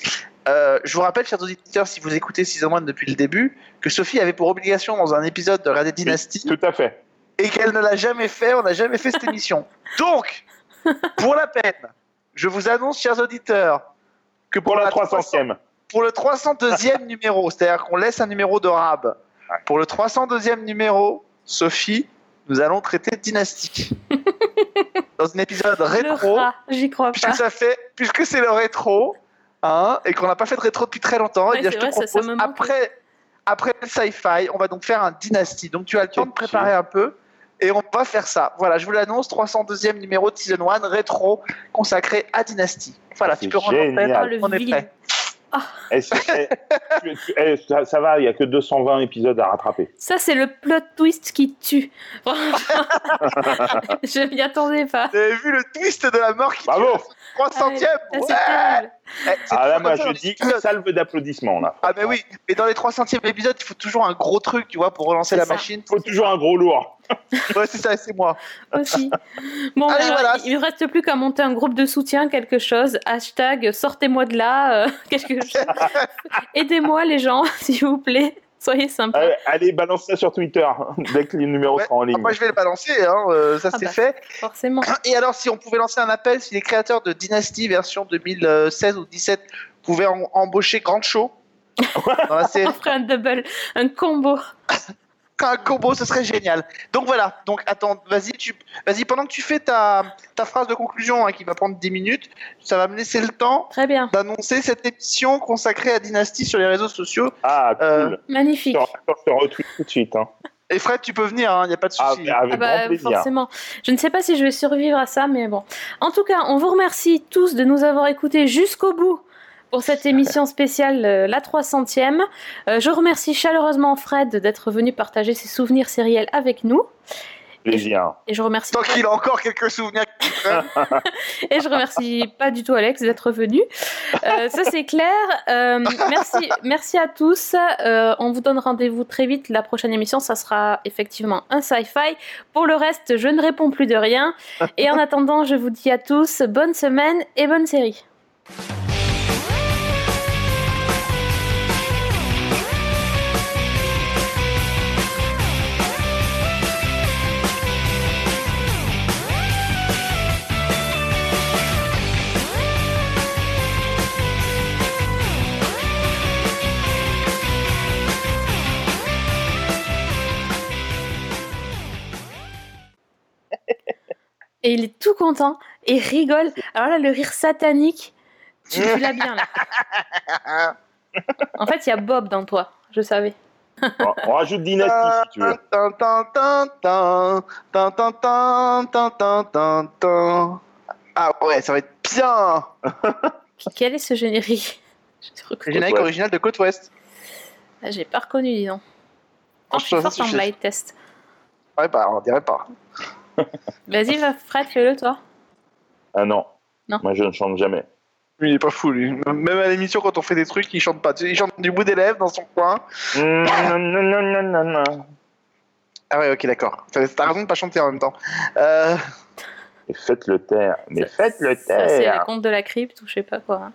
Euh, je vous rappelle, chers auditeurs, si vous écoutez Season 1 depuis le début, que Sophie avait pour obligation dans un épisode de regarder Dynasty Tout à fait. et qu'elle ne l'a jamais fait, on n'a jamais fait cette émission. Donc, pour la peine, je vous annonce, chers auditeurs, que Pour la 300 300e. pour le 302e numéro, c'est-à-dire qu'on laisse un numéro de rab. Pour le 302e numéro, Sophie, nous allons traiter Dynasty. Dans un épisode rétro, j'y crois puisque pas. ça fait, puisque c'est le rétro, hein, et qu'on n'a pas fait de rétro depuis très longtemps, Ouais, eh bien, je te vrai, ça- ça propose, après, après le sci-fi, on va donc faire un Dynasty. Donc tu as le temps de préparer un peu. Et on va faire ça. Voilà, je vous l'annonce, 302e numéro de Season 1, rétro, consacré à Dynasty. Voilà, C'est tu peux rentrer. génial. Oh, On est vil. prêt. Tu- tu- eh, ça, ça va, il n'y a que 220 épisodes à rattraper. Ça, c'est le plot twist qui tue. je m'y attendais pas. Vous avez vu le twist de la mort qui Bravo tue 300e Ça, c'est Ouais. terrible. Eh, c'est Ah là, moi, je dis épisodes. salve d'applaudissements, là. Ah, mais oui, mais dans les 300e épisodes, il faut toujours un gros truc, tu vois, pour relancer C'est la ça. machine. Il faut toujours un gros lourd. Ouais, c'est ça, c'est moi. Aussi. Bon, Allez, alors, voilà. il ne reste plus qu'à monter un groupe de soutien, quelque chose. Hashtag sortez-moi de là. euh, quelque chose. Aidez-moi, les gens, s'il vous plaît. Soyez sympas. Allez, allez, balance ça sur Twitter dès que les numéros Ouais. seront en ligne. Moi, je vais le balancer, hein, euh, ça Ah c'est bah. fait. Forcément. Et alors, si on pouvait lancer un appel, si les créateurs de Dynasty version 2016 ou 2017 pouvaient en- embaucher Grand Show dans la On ferait un double, un combo. Un combo, ce serait génial. Donc voilà, donc attends, vas-y, tu, vas-y, pendant que tu fais ta, ta phrase de conclusion hein, qui va prendre 10 minutes, ça va me laisser le temps Très bien. d'annoncer cette émission consacrée à Dynasty sur les réseaux sociaux. Ah, cool. Euh, Magnifique. Je te- retweet tout de suite. Hein. Et Fred, tu peux venir, il n'y a pas de Ah, souci. avec Ah bah, grand plaisir. forcément. Je ne sais pas si je vais survivre à ça, mais bon. En tout cas, on vous remercie tous de nous avoir écoutés jusqu'au bout pour cette émission spéciale, euh, la 300e. Euh, je remercie chaleureusement Fred d'être venu partager ses souvenirs sériels avec nous. Plaisir. Et je remercie Tant qu'il a encore quelques souvenirs. Et je remercie pas du tout Alex d'être venu. Euh, ça c'est clair. Euh, merci, merci à tous. Euh, on vous donne rendez-vous très vite. La prochaine émission, ça sera effectivement un sci-fi. Pour le reste, je ne réponds plus de rien. Et en attendant, je vous dis à tous bonne semaine et bonne série. Et il est tout content et rigole. Alors là, le rire satanique, tu, tu l'as bien là. En fait, il y a Bob dans toi, je savais. On rajoute Dynasty si tu veux. Ah ouais, ça va être bien Quel est ce générique Le générique original de Côte Ouest. Ah, j'ai pas reconnu, dis donc. Oh, je suis forte en blind test. Ouais, bah on dirait pas. Vas-y, va, Fred, fais-le toi. Ah non. Non. Moi, je ne chante jamais. Lui, il est pas fou, lui. Même à l'émission, quand on fait des trucs, il chante pas. Il chante du bout des lèvres dans son coin. Non, non, non, non, non, non. Ah ouais, ok, d'accord. T'as raison de pas chanter en même temps. Euh, Mais faites-le taire. Mais faites-le Ça, c'est les taire. contes de la crypte ou je sais pas quoi.